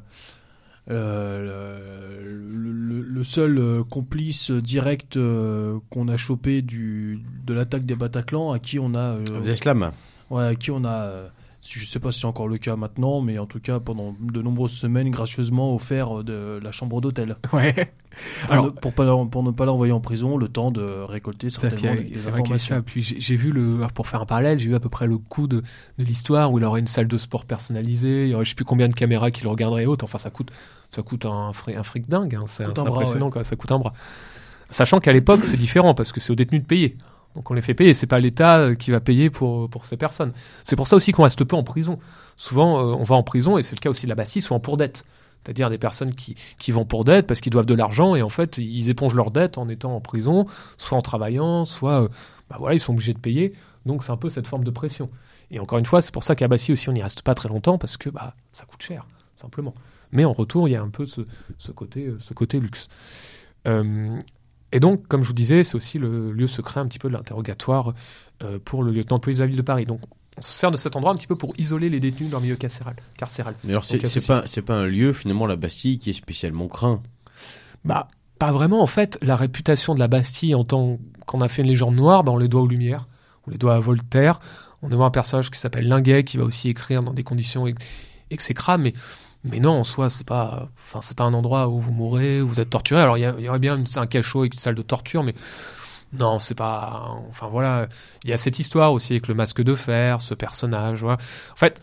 euh, le, le- le seul euh, complice direct euh, qu'on a chopé du, de l'attaque des Bataclan, à qui on a, euh, Des Islam. ouais, à qui on a euh, je sais pas si c'est encore le cas maintenant, mais en tout cas pendant de nombreuses semaines, gracieusement offert de la chambre d'hôtel. Ouais. Pour, Alors- ne, pour, pas, l'en- pour ne pas l'envoyer en prison, le temps de récolter certainement des, des informations. ça. Puis j'ai vu le, pour faire un parallèle, j'ai vu à peu près le coup de, de l'histoire où il aurait une salle de sport personnalisée, il y aurait je sais plus combien de caméras qui le regarderaient et autres. Enfin, ça coûte, ça coûte un fric, un fric dingue. hein. C'est bras, impressionnant, quoi. Ça coûte un bras. Sachant qu'à l'époque, c'est différent parce que c'est aux détenus de payer. Donc on les fait payer. C'est pas l'État euh, qui va payer pour pour ces personnes. C'est pour ça aussi qu'on reste peu en prison. Souvent, euh, on va en prison et c'est le cas aussi de la Bastille, souvent pour dette. C'est-à-dire des personnes qui, vont pour dette parce qu'ils doivent de l'argent et en fait ils épongent leur dette en étant en prison, soit en travaillant, soit euh, bah voilà, ils sont obligés de payer. Donc c'est un peu cette forme de pression. Et encore une fois, c'est pour ça qu'à Bassi aussi on n'y reste pas très longtemps parce que bah, ça coûte cher, simplement. Mais en retour, il y a un peu ce, côté, euh, ce côté luxe. Euh, et donc, comme je vous disais, c'est aussi le lieu secret un petit peu de l'interrogatoire euh, pour le lieutenant de police de la ville de Paris. Donc on se sert de cet endroit un petit peu pour isoler les détenus dans le milieu carcéral. carcéral. Mais alors, c'est a pas, c'est pas un lieu, finalement, la Bastille, qui est spécialement craint. Bah, pas vraiment. En fait, la réputation de la Bastille en tant qu'on a fait une légende noire, bah, on les doit aux Lumières, on les doit à Voltaire. On voit un personnage qui s'appelle Linguet qui va aussi écrire dans des conditions ex- exécrables, mais mais non, en soi, c'est pas, enfin, c'est pas un endroit où vous mourrez, où vous êtes torturé. Alors, il y, aurait bien un cachot avec une salle de torture, mais non, c'est pas. Enfin, voilà. Il y a cette histoire aussi avec le masque de fer, ce personnage. Voilà. En fait,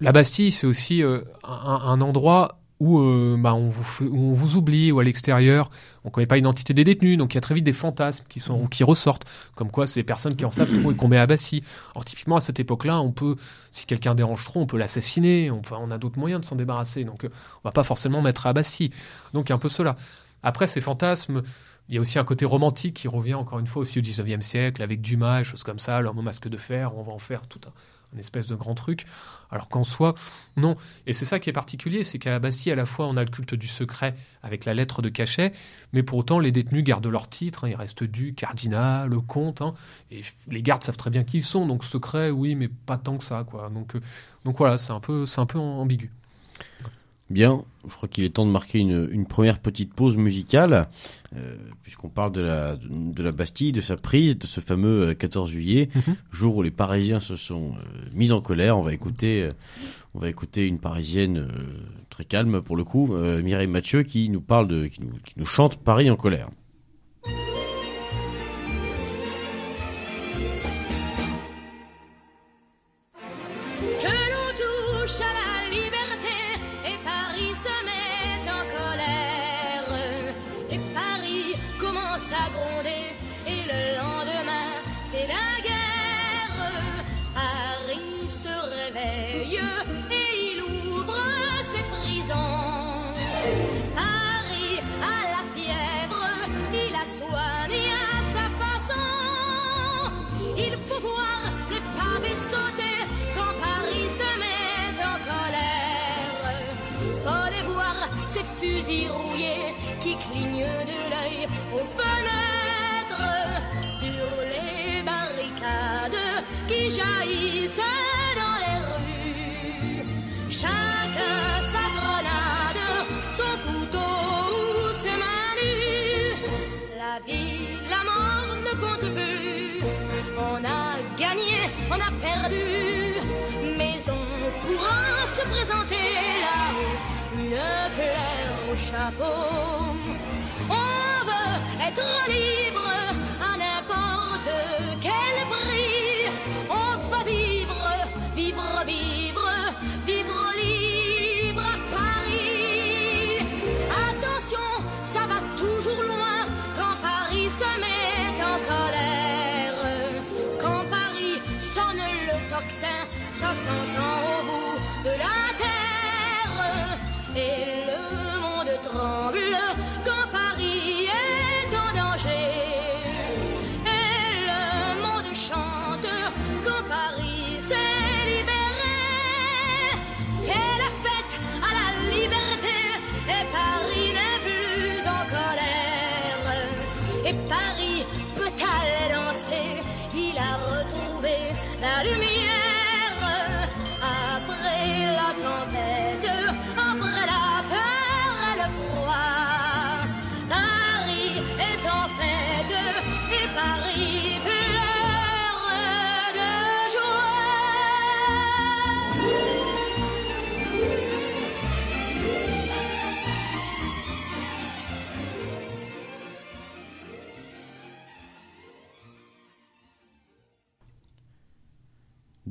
la Bastille, c'est aussi euh, un endroit où, euh, bah, on vous fait- où on vous oublie, ou à l'extérieur, on connaît pas l'identité des détenus, donc il y a très vite des fantasmes qui, ressortent, comme quoi c'est des personnes qui en savent trop et qu'on met à Bastille. Alors typiquement à cette époque-là, on peut, si quelqu'un dérange trop, on peut l'assassiner, on, on a d'autres moyens de s'en débarrasser, donc euh, on va pas forcément mettre à Bastille. Donc il y a un peu cela. Après ces fantasmes, il y a aussi un côté romantique qui revient encore une fois aussi au 19e siècle, avec Dumas et choses comme ça, l'homme au masque de fer, on va en faire tout un, espèce de grand truc. Alors qu'en soi, non. Et c'est ça qui est particulier, c'est qu'à la Bastille, à la fois, on a le culte du secret avec la lettre de cachet, mais pour autant, les détenus gardent leur titre, hein, ils restent du cardinal, le comte, hein, et les gardes savent très bien qui ils sont, donc secret, oui, mais pas tant que ça, quoi. Donc, euh, donc voilà, c'est un peu, c'est un peu ambigu. Bien, je crois qu'il est temps de marquer une, une première petite pause musicale, euh, puisqu'on parle de la, de la Bastille, de sa prise, de ce fameux euh, 14 juillet, Mhm. jour où les Parisiens se sont euh, mis en colère. On va écouter, euh, on va écouter une Parisienne euh, très calme pour le coup, euh, Mireille Mathieu, qui nous parle de, qui nous, qui nous chante Paris en colère. Ces fusils rouillés qui clignent de l'œil aux fenêtres sur les barricades qui jaillissent dans les rues. Chacun sa grenade, son couteau ou ses mains nues. La vie, la mort ne compte plus. On a gagné, on a perdu. Mais on pourra se présenter chapeau. On veut être libre à n'importe quel prix. On va vivre, vivre, vivre, vivre libre à Paris. Attention, ça va toujours loin quand Paris se met en colère. Quand Paris sonne le tocsin, ça s'entend au bout de la terre.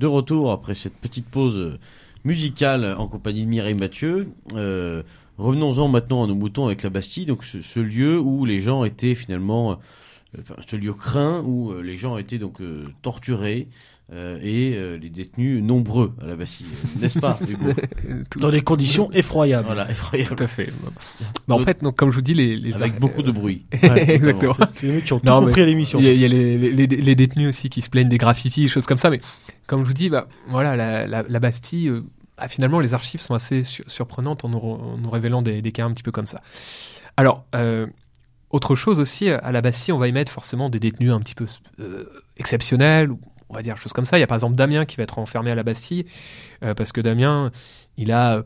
De retour après cette petite pause euh, musicale en compagnie de Mireille Mathieu. Euh, Revenons-en maintenant à nos moutons avec la Bastille, donc ce, ce lieu où les gens étaient finalement, euh, enfin, ce lieu craint où les gens étaient donc euh, torturés euh, et euh, les détenus nombreux à la Bastille, n'est-ce pas Dans des conditions effroyables. Voilà, effroyable. tout à fait. Bah, en fait, donc, comme je vous dis, les, les Avec beaucoup de bruit. Exactement. C'est les mecs qui ont tout Non, mais compris à l'émission. Il y a, il y a les, les, les détenus aussi qui se plaignent des graffitis, des choses comme ça. Mais comme je vous dis, bah, voilà, la, Bastille, euh, ah, finalement, les archives sont assez sur- surprenantes en nous, révélant des, cas un petit peu comme ça. Alors, euh, autre chose aussi, à la Bastille, on va y mettre forcément des détenus un petit peu euh, exceptionnels, on va dire choses comme ça. Il y a par exemple Damien qui va être enfermé à la Bastille, parce que Damien, il a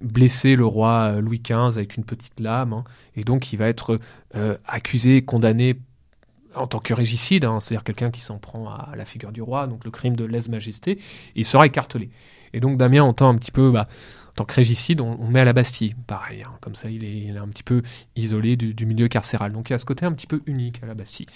blessé le roi Louis XV avec une petite lame, hein, et donc il va être accusé, condamné en tant que régicide, hein, c'est-à-dire quelqu'un qui s'en prend à la figure du roi, donc le crime de lèse-majesté, il sera écartelé. Et donc Damien, en tant un petit peu, bah, en tant que régicide, on, met à la Bastille, pareil, hein, comme ça il est, un petit peu isolé du, milieu carcéral. Donc il y a ce côté un petit peu unique à la Bastille.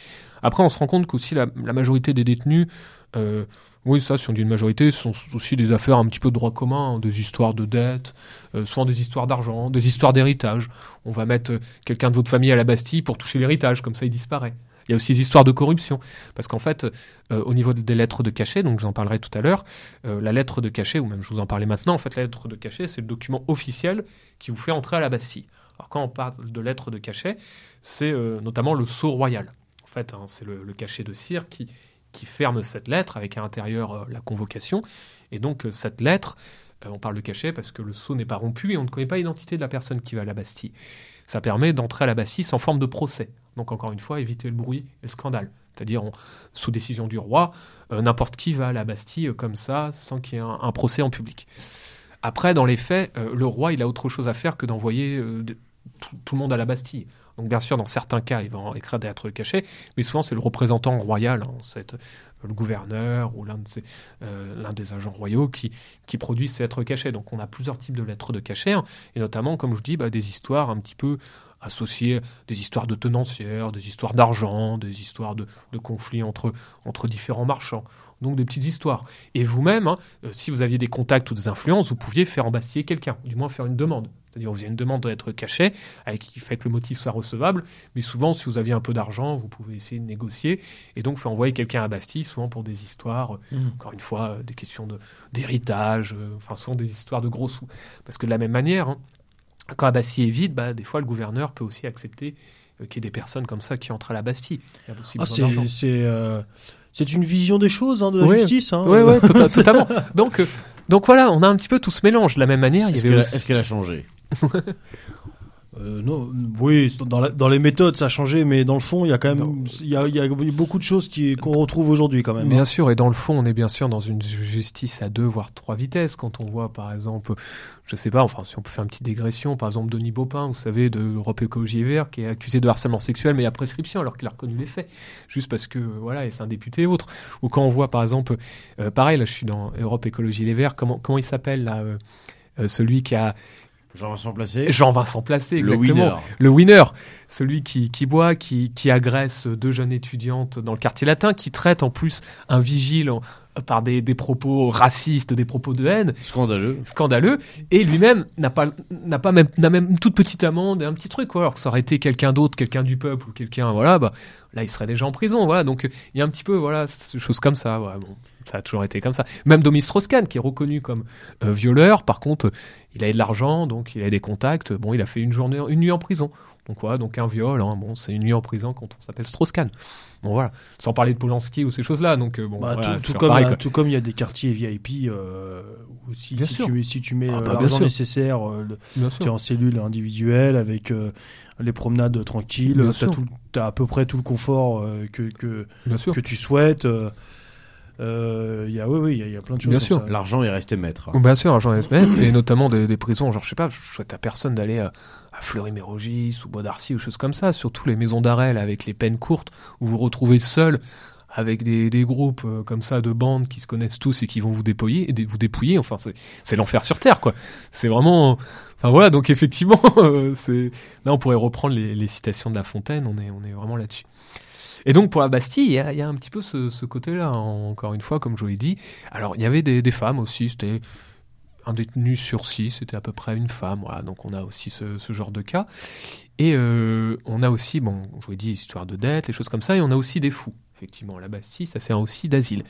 Après, on se rend compte qu'aussi la, la majorité des détenus, euh, oui, ça, si on dit une majorité, ce sont aussi des affaires un petit peu de droit commun, hein, des histoires de dette, euh, souvent des histoires d'argent, des histoires d'héritage. On va mettre euh, quelqu'un de votre famille à la Bastille pour toucher l'héritage, comme ça il disparaît. Il y a aussi des histoires de corruption, parce qu'en fait, euh, au niveau des lettres de cachet, donc j'en parlerai tout à l'heure, euh, la lettre de cachet, ou même je vous en parlais maintenant, en fait, la lettre de cachet, c'est le document officiel qui vous fait entrer à la Bastille. Alors quand on parle de lettre de cachet, c'est euh, notamment le sceau royal. En fait, hein, c'est le, cachet de cire qui, qui ferme cette lettre avec à l'intérieur la convocation. Et donc cette lettre, on parle de cachet parce que le sceau n'est pas rompu et on ne connaît pas l'identité de la personne qui va à la Bastille. Ça permet d'entrer à la Bastille sans forme de procès. Donc encore une fois, éviter le bruit et le scandale. C'est-à-dire, sous décision du roi, euh, n'importe qui va à la Bastille euh, comme ça, sans qu'il y ait un, procès en public. Après, dans les faits, euh, le roi, il a autre chose à faire que d'envoyer de- tout, le monde à la Bastille. Donc bien sûr, dans certains cas, il va écrire des lettres cachées, mais souvent c'est le représentant royal, hein, le gouverneur ou l'un des agents royaux qui, qui produit ces lettres cachées. Donc on a plusieurs types de lettres de cachet, hein, et notamment, comme je dis, bah, des histoires un petit peu associées, des histoires de tenancières, des histoires d'argent, des histoires de, de conflits entre, entre différents marchands. Donc des petites histoires. Et vous-même, hein, euh, si vous aviez des contacts ou des influences, vous pouviez faire embastiller quelqu'un, du moins faire une demande. C'est-à-dire, vous faisiez une demande d'être cachée, avec qui fait que le motif soit recevable, mais souvent, si vous aviez un peu d'argent, vous pouvez essayer de négocier, et donc faire envoyer quelqu'un à Bastille, souvent pour des histoires, euh, Mhm. encore une fois, euh, des questions de- d'héritage, enfin, souvent des histoires de gros sous. Parce que de la même manière, hein, quand la Bastille est vide, bah, des fois, le gouverneur peut aussi accepter euh, qu'il y ait des personnes comme ça qui entrent à la Bastille. Il y a aussi Ah, c'est euh, c'est une vision des choses hein, de la Ouais. justice. Hein. Oui, ouais, tota- totalement. Donc, euh, donc voilà, on a un petit peu tout ce mélange. De la même manière, il y Est-ce avait qu'elle a, aussi- est-ce qu'elle a changé? Euh, non, oui, dans, la- dans les méthodes ça a changé, mais dans le fond il y a quand même il y a, il y a beaucoup de choses qui qu'on retrouve aujourd'hui quand même. Bien hein. sûr, et dans le fond, on est bien sûr dans une justice à deux, voire trois vitesses. Quand on voit, par exemple, je sais pas, enfin, si on peut faire une petite dégression, par exemple, Denis Baupin, vous savez, de Europe Écologie Vert, qui est accusé de harcèlement sexuel, mais à prescription, alors qu'il a reconnu les faits, juste parce que, voilà, et c'est un député et autre. Ou quand on voit, par exemple, euh, pareil, là, je suis dans Europe Écologie les Verts, comment, comment il s'appelle, là, euh, celui qui a Jean-Vincent Placé Jean-Vincent Placé, Le exactement. winner. Le winner, celui qui, qui boit, qui, qui agresse deux jeunes étudiantes dans le quartier latin, qui traite en plus un vigile en- par des, des propos racistes, des propos de haine, Scandaleux. scandaleux, et lui-même n'a pas, n'a pas même, n'a même une toute petite amende et un petit truc, quoi. Alors que ça aurait été quelqu'un d'autre, quelqu'un du peuple ou quelqu'un, voilà, bah, là, il serait déjà en prison, voilà. Donc, il y a un petit peu, voilà, choses comme ça, voilà, bon. Ça a toujours été comme ça. Même Domis Strauss-Kahn, qui est reconnu comme euh, violeur, par contre, euh, il a de l'argent, donc il a des contacts. Bon, il a fait une journée, une nuit en prison. Donc voilà, donc un viol, hein, bon, c'est une nuit en prison quand on s'appelle Strauss-Kahn. Bon voilà, sans parler de Polanski ou ces choses-là. Donc euh, bon, Bah, voilà, tout, comme pareil, quoi. tout comme il y a des quartiers VIP euh, où si, tu si tu mets Ah, bah, l'argent nécessaire, tu es en cellule individuelle avec les promenades tranquilles, tout t'as à peu près tout le confort euh, que tu souhaites. euh, euh, Il y a oui oui il y a- il y, a plein de choses. Bien sûr. L'argent est resté maître. Bien sûr, un journaliste bête, et notamment des, des prisons, genre je sais pas, je souhaite à personne d'aller à, à Fleury-Mérogis ou Bois d'Arcy ou choses comme ça, surtout les maisons d'arrêt là, avec les peines courtes, où vous vous retrouvez seul avec des, des groupes euh, comme ça de bandes qui se connaissent tous et qui vont vous dépouiller, dé- vous dépouiller, enfin c'est c'est l'enfer sur terre quoi. C'est vraiment, enfin voilà, donc effectivement, euh, c'est là on pourrait reprendre les, les citations de La Fontaine, on est on est vraiment là-dessus. Et donc pour la Bastille, il y a, un petit peu ce, côté-là, hein, encore une fois, comme je vous l'ai dit. Alors il y avait des, femmes aussi, c'était un détenu sur six, c'était à peu près une femme, voilà, donc on a aussi ce, genre de cas. Et euh, on a aussi, bon, je vous ai dit, histoire de dette, les choses comme ça, et on a aussi des fous. Effectivement, la Bastille, ça sert aussi d'asile.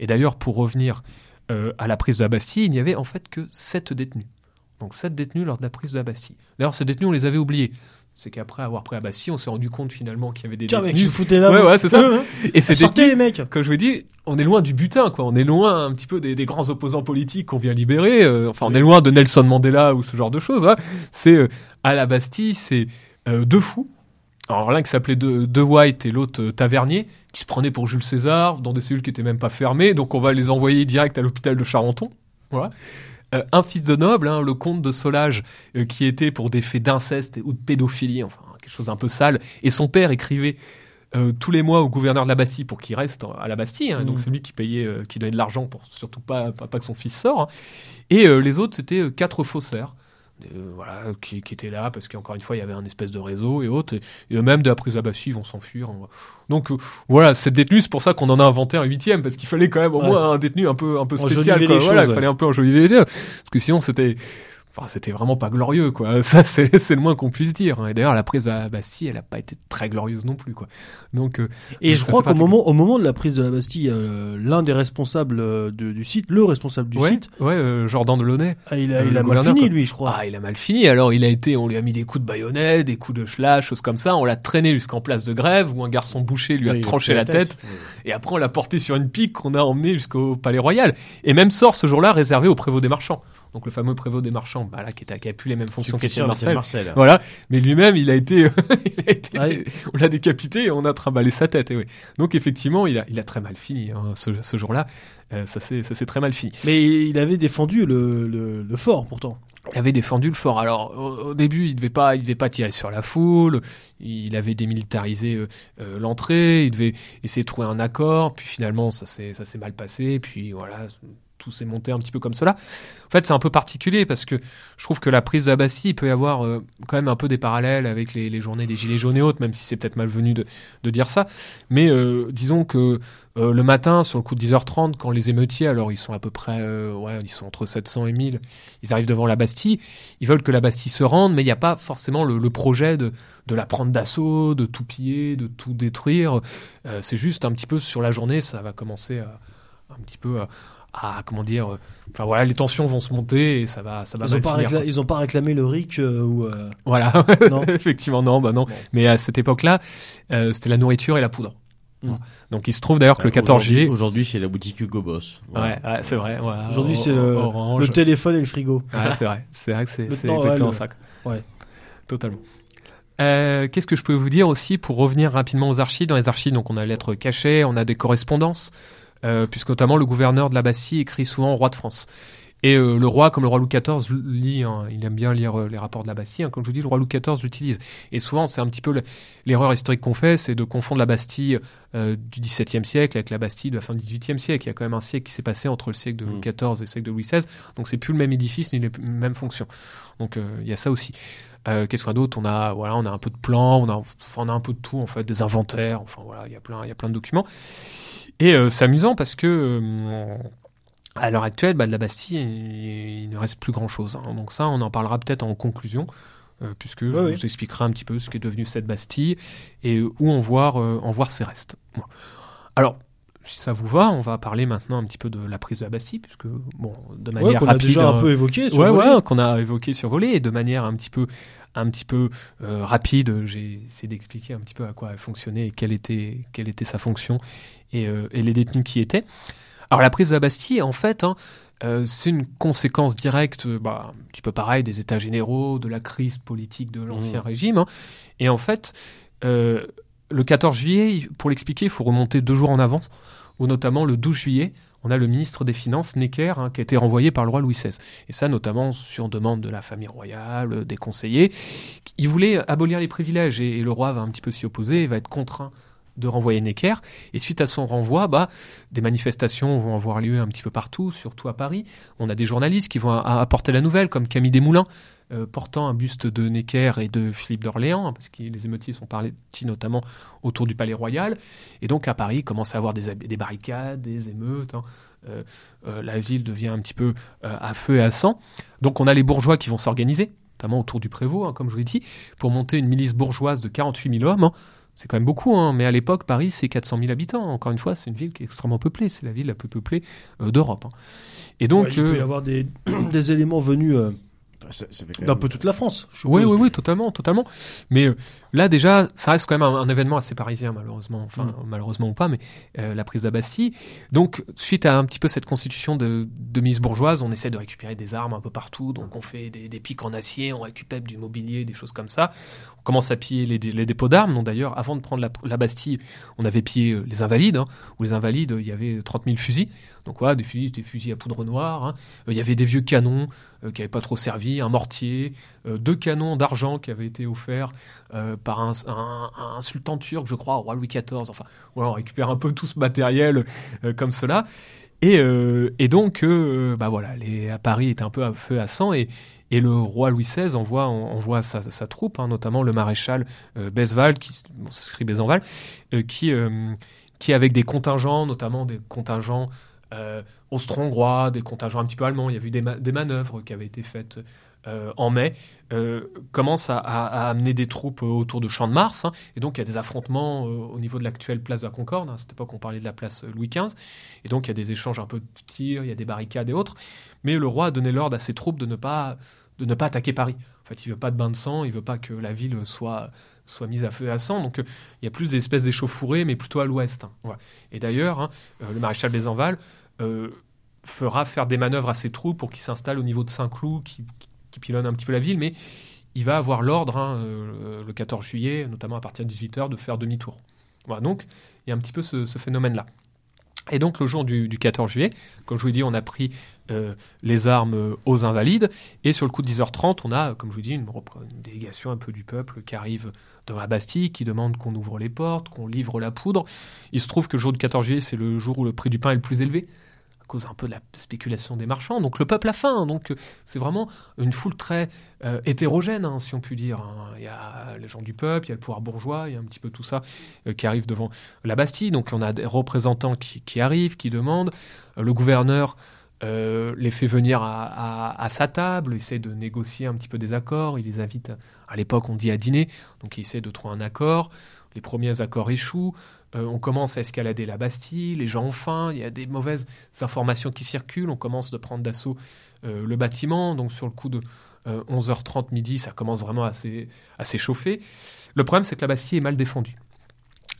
Et d'ailleurs, pour revenir euh, à la prise de la Bastille, il n'y avait en fait que sept détenus. Donc sept détenus lors de la prise de la Bastille. D'ailleurs, ces détenus, on les avait oubliés. C'est qu'après avoir pris la Bastille, on s'est rendu compte finalement qu'il y avait des Tiens, mec, détenus. je foutais là. Ouais, ouais, c'est ça. Et ces Sortez les mecs. comme je vous dis, on est loin du butin, quoi. On est loin un petit peu des, des grands opposants politiques qu'on vient libérer. euh, enfin, on est loin de Nelson Mandela ou ce genre de choses. C'est euh, à la Bastille, c'est euh, deux fous. Alors l'un qui s'appelait de, de White et l'autre euh, Tavernier, qui se prenaient pour Jules César dans des cellules qui étaient même pas fermées. Donc on va les envoyer direct à l'hôpital de Charenton. Voilà. Euh, un fils de noble, hein, le comte de Solage, euh, qui était pour des faits d'inceste ou de pédophilie, enfin quelque chose un peu sale. Et son père écrivait euh, tous les mois au gouverneur de la Bastille pour qu'il reste à la Bastille. hein. Donc c'est lui qui payait, euh, qui donnait de l'argent pour surtout pas, pas, pas que son fils sort. hein. Et euh, les autres, c'était quatre faussaires. Euh, voilà, qui, qui étaient là parce qu'encore une fois il y avait un espèce de réseau et autres et, et eux-mêmes de la prise à Bastille ils vont s'enfuir hein. donc euh, voilà cette détenue c'est pour ça qu'on en a inventé un huitième parce qu'il fallait quand même au Ouais. moins un détenu un peu un peu spécial quoi. voilà choses, il fallait un peu enjoliver les choses parce que sinon c'était Enfin, c'était vraiment pas glorieux, quoi. Ça, c'est c'est le moins qu'on puisse dire. hein. Et d'ailleurs, la prise à Bastille, elle a pas été très glorieuse non plus, quoi. Donc, euh, Et je crois qu'au moment, au moment de la prise de la Bastille, euh, l'un des responsables euh, de- du site, le responsable du ouais, site, ouais, euh, Jordan Delaunay. ah, il a, il a mal fini, quoi. lui, je crois. Ah, il a mal fini. Alors, il a été, on lui a mis des coups de baïonnet, des coups de schlash, choses comme ça. On l'a traîné jusqu'en place de grève où un garçon bouché lui a Oui, tranché la tête. Et après, on l'a porté sur une pique qu'on a emmené jusqu'au palais royal. Et même sort ce jour-là réservé au prévôt des marchands. Donc, le fameux prévôt des marchands, bah, là, qui, était, qui a plus les mêmes fonctions qu'Étienne Marcel. Marcel. Voilà. Mais lui-même, il a été, il a été- Ouais. on l'a décapité et on a trimballé sa tête. Et oui. Donc, effectivement, il a, il a très mal fini, hein, ce, ce jour-là. Euh, ça s'est, très mal fini. Mais il avait défendu le, le, le fort, pourtant. Il avait défendu le fort. Alors au, au début, il devait pas, il devait pas tirer sur la foule. Il avait démilitarisé euh, euh, l'entrée. Il devait essayer de trouver un accord. Puis finalement, ça s'est mal passé. Puis voilà, tout s'est monté un petit peu comme cela. En fait, c'est un peu particulier parce que je trouve que la prise de la Bastille il peut y avoir euh, quand même un peu des parallèles avec les, les journées des Gilets jaunes et autres, même si c'est peut-être malvenu de, de dire ça. Mais euh, disons que euh, le matin, sur le coup de 10h30, quand les émeutiers, alors ils sont à peu près, euh, ouais, ils sont entre 700 et 1000, ils arrivent devant la Bastille, ils veulent que la Bastille se rende, mais il n'y a pas forcément le, le projet de, de la prendre d'assaut, de tout piller, de tout détruire. Euh, c'est juste un petit peu sur la journée, ça va commencer à un petit peu à, à, comment dire, euh, enfin voilà, les tensions vont se monter et ça va, ça va Ils ont, mal pas finir, récla- ils ont pas réclamé le RIC euh, ou. euh, Voilà, Non? effectivement non, bah non. Bon. Mais à cette époque-là, euh, c'était la nourriture et la poudre. Mm. Voilà. Donc il se trouve d'ailleurs que le 14 Aujourd'hui- juillet, Aujourd'hui, c'est la boutique Hugo Boss. Ouais, ouais, c'est vrai. voilà. Aujourd'hui, c'est le- téléphone et le frigo. Ouais, c'est vrai. C'est vrai que c'est exactement le- ça. ouais. Totalement. Euh, Qu'est-ce que je peux vous dire aussi pour revenir rapidement aux archives? Dans les archives, donc on a lettres cachées, on a des correspondances, puisque notamment le gouverneur de la Bastille écrit souvent au roi de France. Et euh, le roi, comme le roi Louis XIV, lit, hein, il aime bien lire euh, les rapports de la Bastille. hein, comme je vous dis, le roi Louis XIV l'utilise. Et souvent, c'est un petit peu le- l'erreur historique qu'on fait, c'est de confondre la Bastille euh, du XVIIe siècle avec la Bastille de la fin du XVIIIe siècle. Il y a quand même un siècle qui s'est passé entre le siècle de Louis Mm. XIV et le siècle de Louis XVI. Donc c'est plus le même édifice ni les mêmes fonctions. Donc euh, il y a ça aussi. Euh, Qu'est-ce qu'on a d'autre? On a voilà, on a un peu de plans, on a, on a un peu de tout en fait, des inventaires. Enfin voilà, il y a plein, il y a plein de documents. Et euh, c'est amusant parce que euh, à l'heure actuelle, bah, de la Bastille, il, il ne reste plus grand chose. Donc ça, on en parlera peut-être en conclusion. euh, puisque je oui. vous expliquerai un petit peu ce qui est devenu cette Bastille et où en voir, en voir ses restes. Alors, si ça vous va, on va parler maintenant un petit peu de la prise de la Bastille, puisque, bon, de Ouais, manière qu'on a rapide. déjà hein, un peu évoqué. sur ouais, ouais, qu'on a évoqué sur volet et de manière un petit peu, un petit peu euh, rapide, j'ai essayé d'expliquer un petit peu à quoi elle fonctionnait et quelle était, quelle était sa fonction et, euh, et les détenus qui étaient. Alors la prise de la Bastille, en fait, hein, euh, c'est une conséquence directe, bah, un petit peu pareil, des états généraux, de la crise politique de l'ancien Mmh. régime. hein. Et en fait, le 14 juillet, il- pour l'expliquer, il faut remonter deux jours en avance, où notamment le 12 juillet, on a le ministre des Finances, Necker, hein, qui a été renvoyé par le roi Louis XVI. Et ça, notamment sur demande de la famille royale, euh, des conseillers. Il voulait abolir les privilèges et, et le roi va un petit peu s'y opposer et va être contraint de renvoyer Necker. Et suite à son renvoi, bah, des manifestations vont avoir lieu un petit peu partout, surtout à Paris. On a des journalistes qui vont apporter la nouvelle, comme Camille Desmoulins, euh, portant un buste de Necker et de Philippe d'Orléans, hein, parce que les émeutiers sont partis notamment autour du Palais Royal. Et donc à Paris, commence à avoir des, barricades, des émeutes. hein. Euh, euh, la ville devient un petit peu à feu et à sang. Donc on a les bourgeois qui vont s'organiser, notamment autour du Prévost, hein, comme je vous l'ai dit, pour monter une milice bourgeoise de 48 000 hommes. C'est quand même beaucoup, hein, mais à l'époque, Paris, c'est 400 000 habitants. Encore une fois, c'est une ville qui est extrêmement peuplée. C'est la ville la plus peuplée euh, d'Europe. hein. Et donc, Ouais, il peut y euh, avoir des, des éléments venus euh, d'un même- peu toute la France. je Oui, oui, oui, totalement, totalement. Mais euh, là, déjà, ça reste quand même un, un événement assez parisien, malheureusement. Enfin, Mm. malheureusement ou pas, mais euh, la prise de la Bastille. Donc, suite à un petit peu cette constitution de, de mise bourgeoise, on essaie de récupérer des armes un peu partout. Donc, on fait des, des pics en acier, on récupère du mobilier, des choses comme ça. On commence à piller les, dé- les dépôts d'armes. Donc, d'ailleurs, avant de prendre la, la Bastille, on avait pillé euh, les Invalides. Hein, où les Invalides, il y avait 30 000 fusils. Donc, voilà, des fusils, des fusils à poudre noire. hein. Euh, Il y avait des vieux canons euh, qui n'avaient pas trop servi, un mortier, euh, deux canons d'argent qui avaient été offerts par un, un- sultan turc, je crois, roi Louis XIV. Enfin, on récupère un peu tout ce matériel euh, comme cela. Et, euh, donc, euh, bah voilà, les, à Paris est un peu à feu à sang et, et le roi Louis XVI envoie, sa, troupe, hein, notamment le maréchal euh, qui qui, avec des contingents, notamment des contingents austro-hongrois, des contingents un petit peu allemands, il y a eu des manœuvres qui avaient été faites euh, en mai, euh, commence à, amener des troupes euh, autour de Champ de Mars, hein, et donc il y a des affrontements au niveau de l'actuelle place de la Concorde, hein, à cette époque parlait de la place Louis XV, et donc il y a des échanges un peu de tirs, il y a des barricades et autres, mais le roi a donné l'ordre à ses troupes de ne pas, de ne pas attaquer Paris. En fait, il veut pas de bain de sang, il veut pas que la ville soit, soit mise à feu et à sang, donc il y a plus d'espèces d'échauffourées, mais plutôt à l'ouest. hein. Et d'ailleurs, hein, le maréchal Bézenval euh, fera faire des manœuvres à ses troupes pour qu'ils s'installent au niveau de Saint-Cloud, qui, pilonne un petit peu la ville, mais il va avoir l'ordre, hein, euh, le 14 juillet, notamment à partir de 18h, de faire demi-tour. Voilà, donc il y a un petit peu ce, phénomène-là. Et donc le jour du, du 14 juillet, comme je vous ai dit, on a pris euh, les armes euh, aux invalides, et sur le coup de 10h30, on a, comme je vous dit, une, une délégation un peu du peuple qui arrive dans la Bastille, qui demande qu'on ouvre les portes, qu'on livre la poudre. Il se trouve que le jour du 14 juillet, c'est le jour où le prix du pain est le plus élevé, cause un peu de la spéculation des marchands. Donc le peuple a faim, donc euh, c'est vraiment une foule très euh, hétérogène, hein, si on peut dire. hein. Il y a les gens du peuple, il y a le pouvoir bourgeois, il y a un petit peu tout ça euh, qui arrive devant la Bastille. Donc on a des représentants qui, arrivent, qui demandent. Le gouverneur les fait venir à, à- à sa table, essaie de négocier un petit peu des accords. Il les invite, à l'époque on dit à dîner, donc il essaie de trouver un accord. Les premiers accords échouent. Euh, on commence à escalader la Bastille, les gens ont faim, il y a des mauvaises informations qui circulent, on commence de prendre d'assaut euh, le bâtiment, donc sur le coup de euh, 11h30 midi, ça commence vraiment à s'é- à s'échauffer. Le problème, c'est que la Bastille est mal défendue.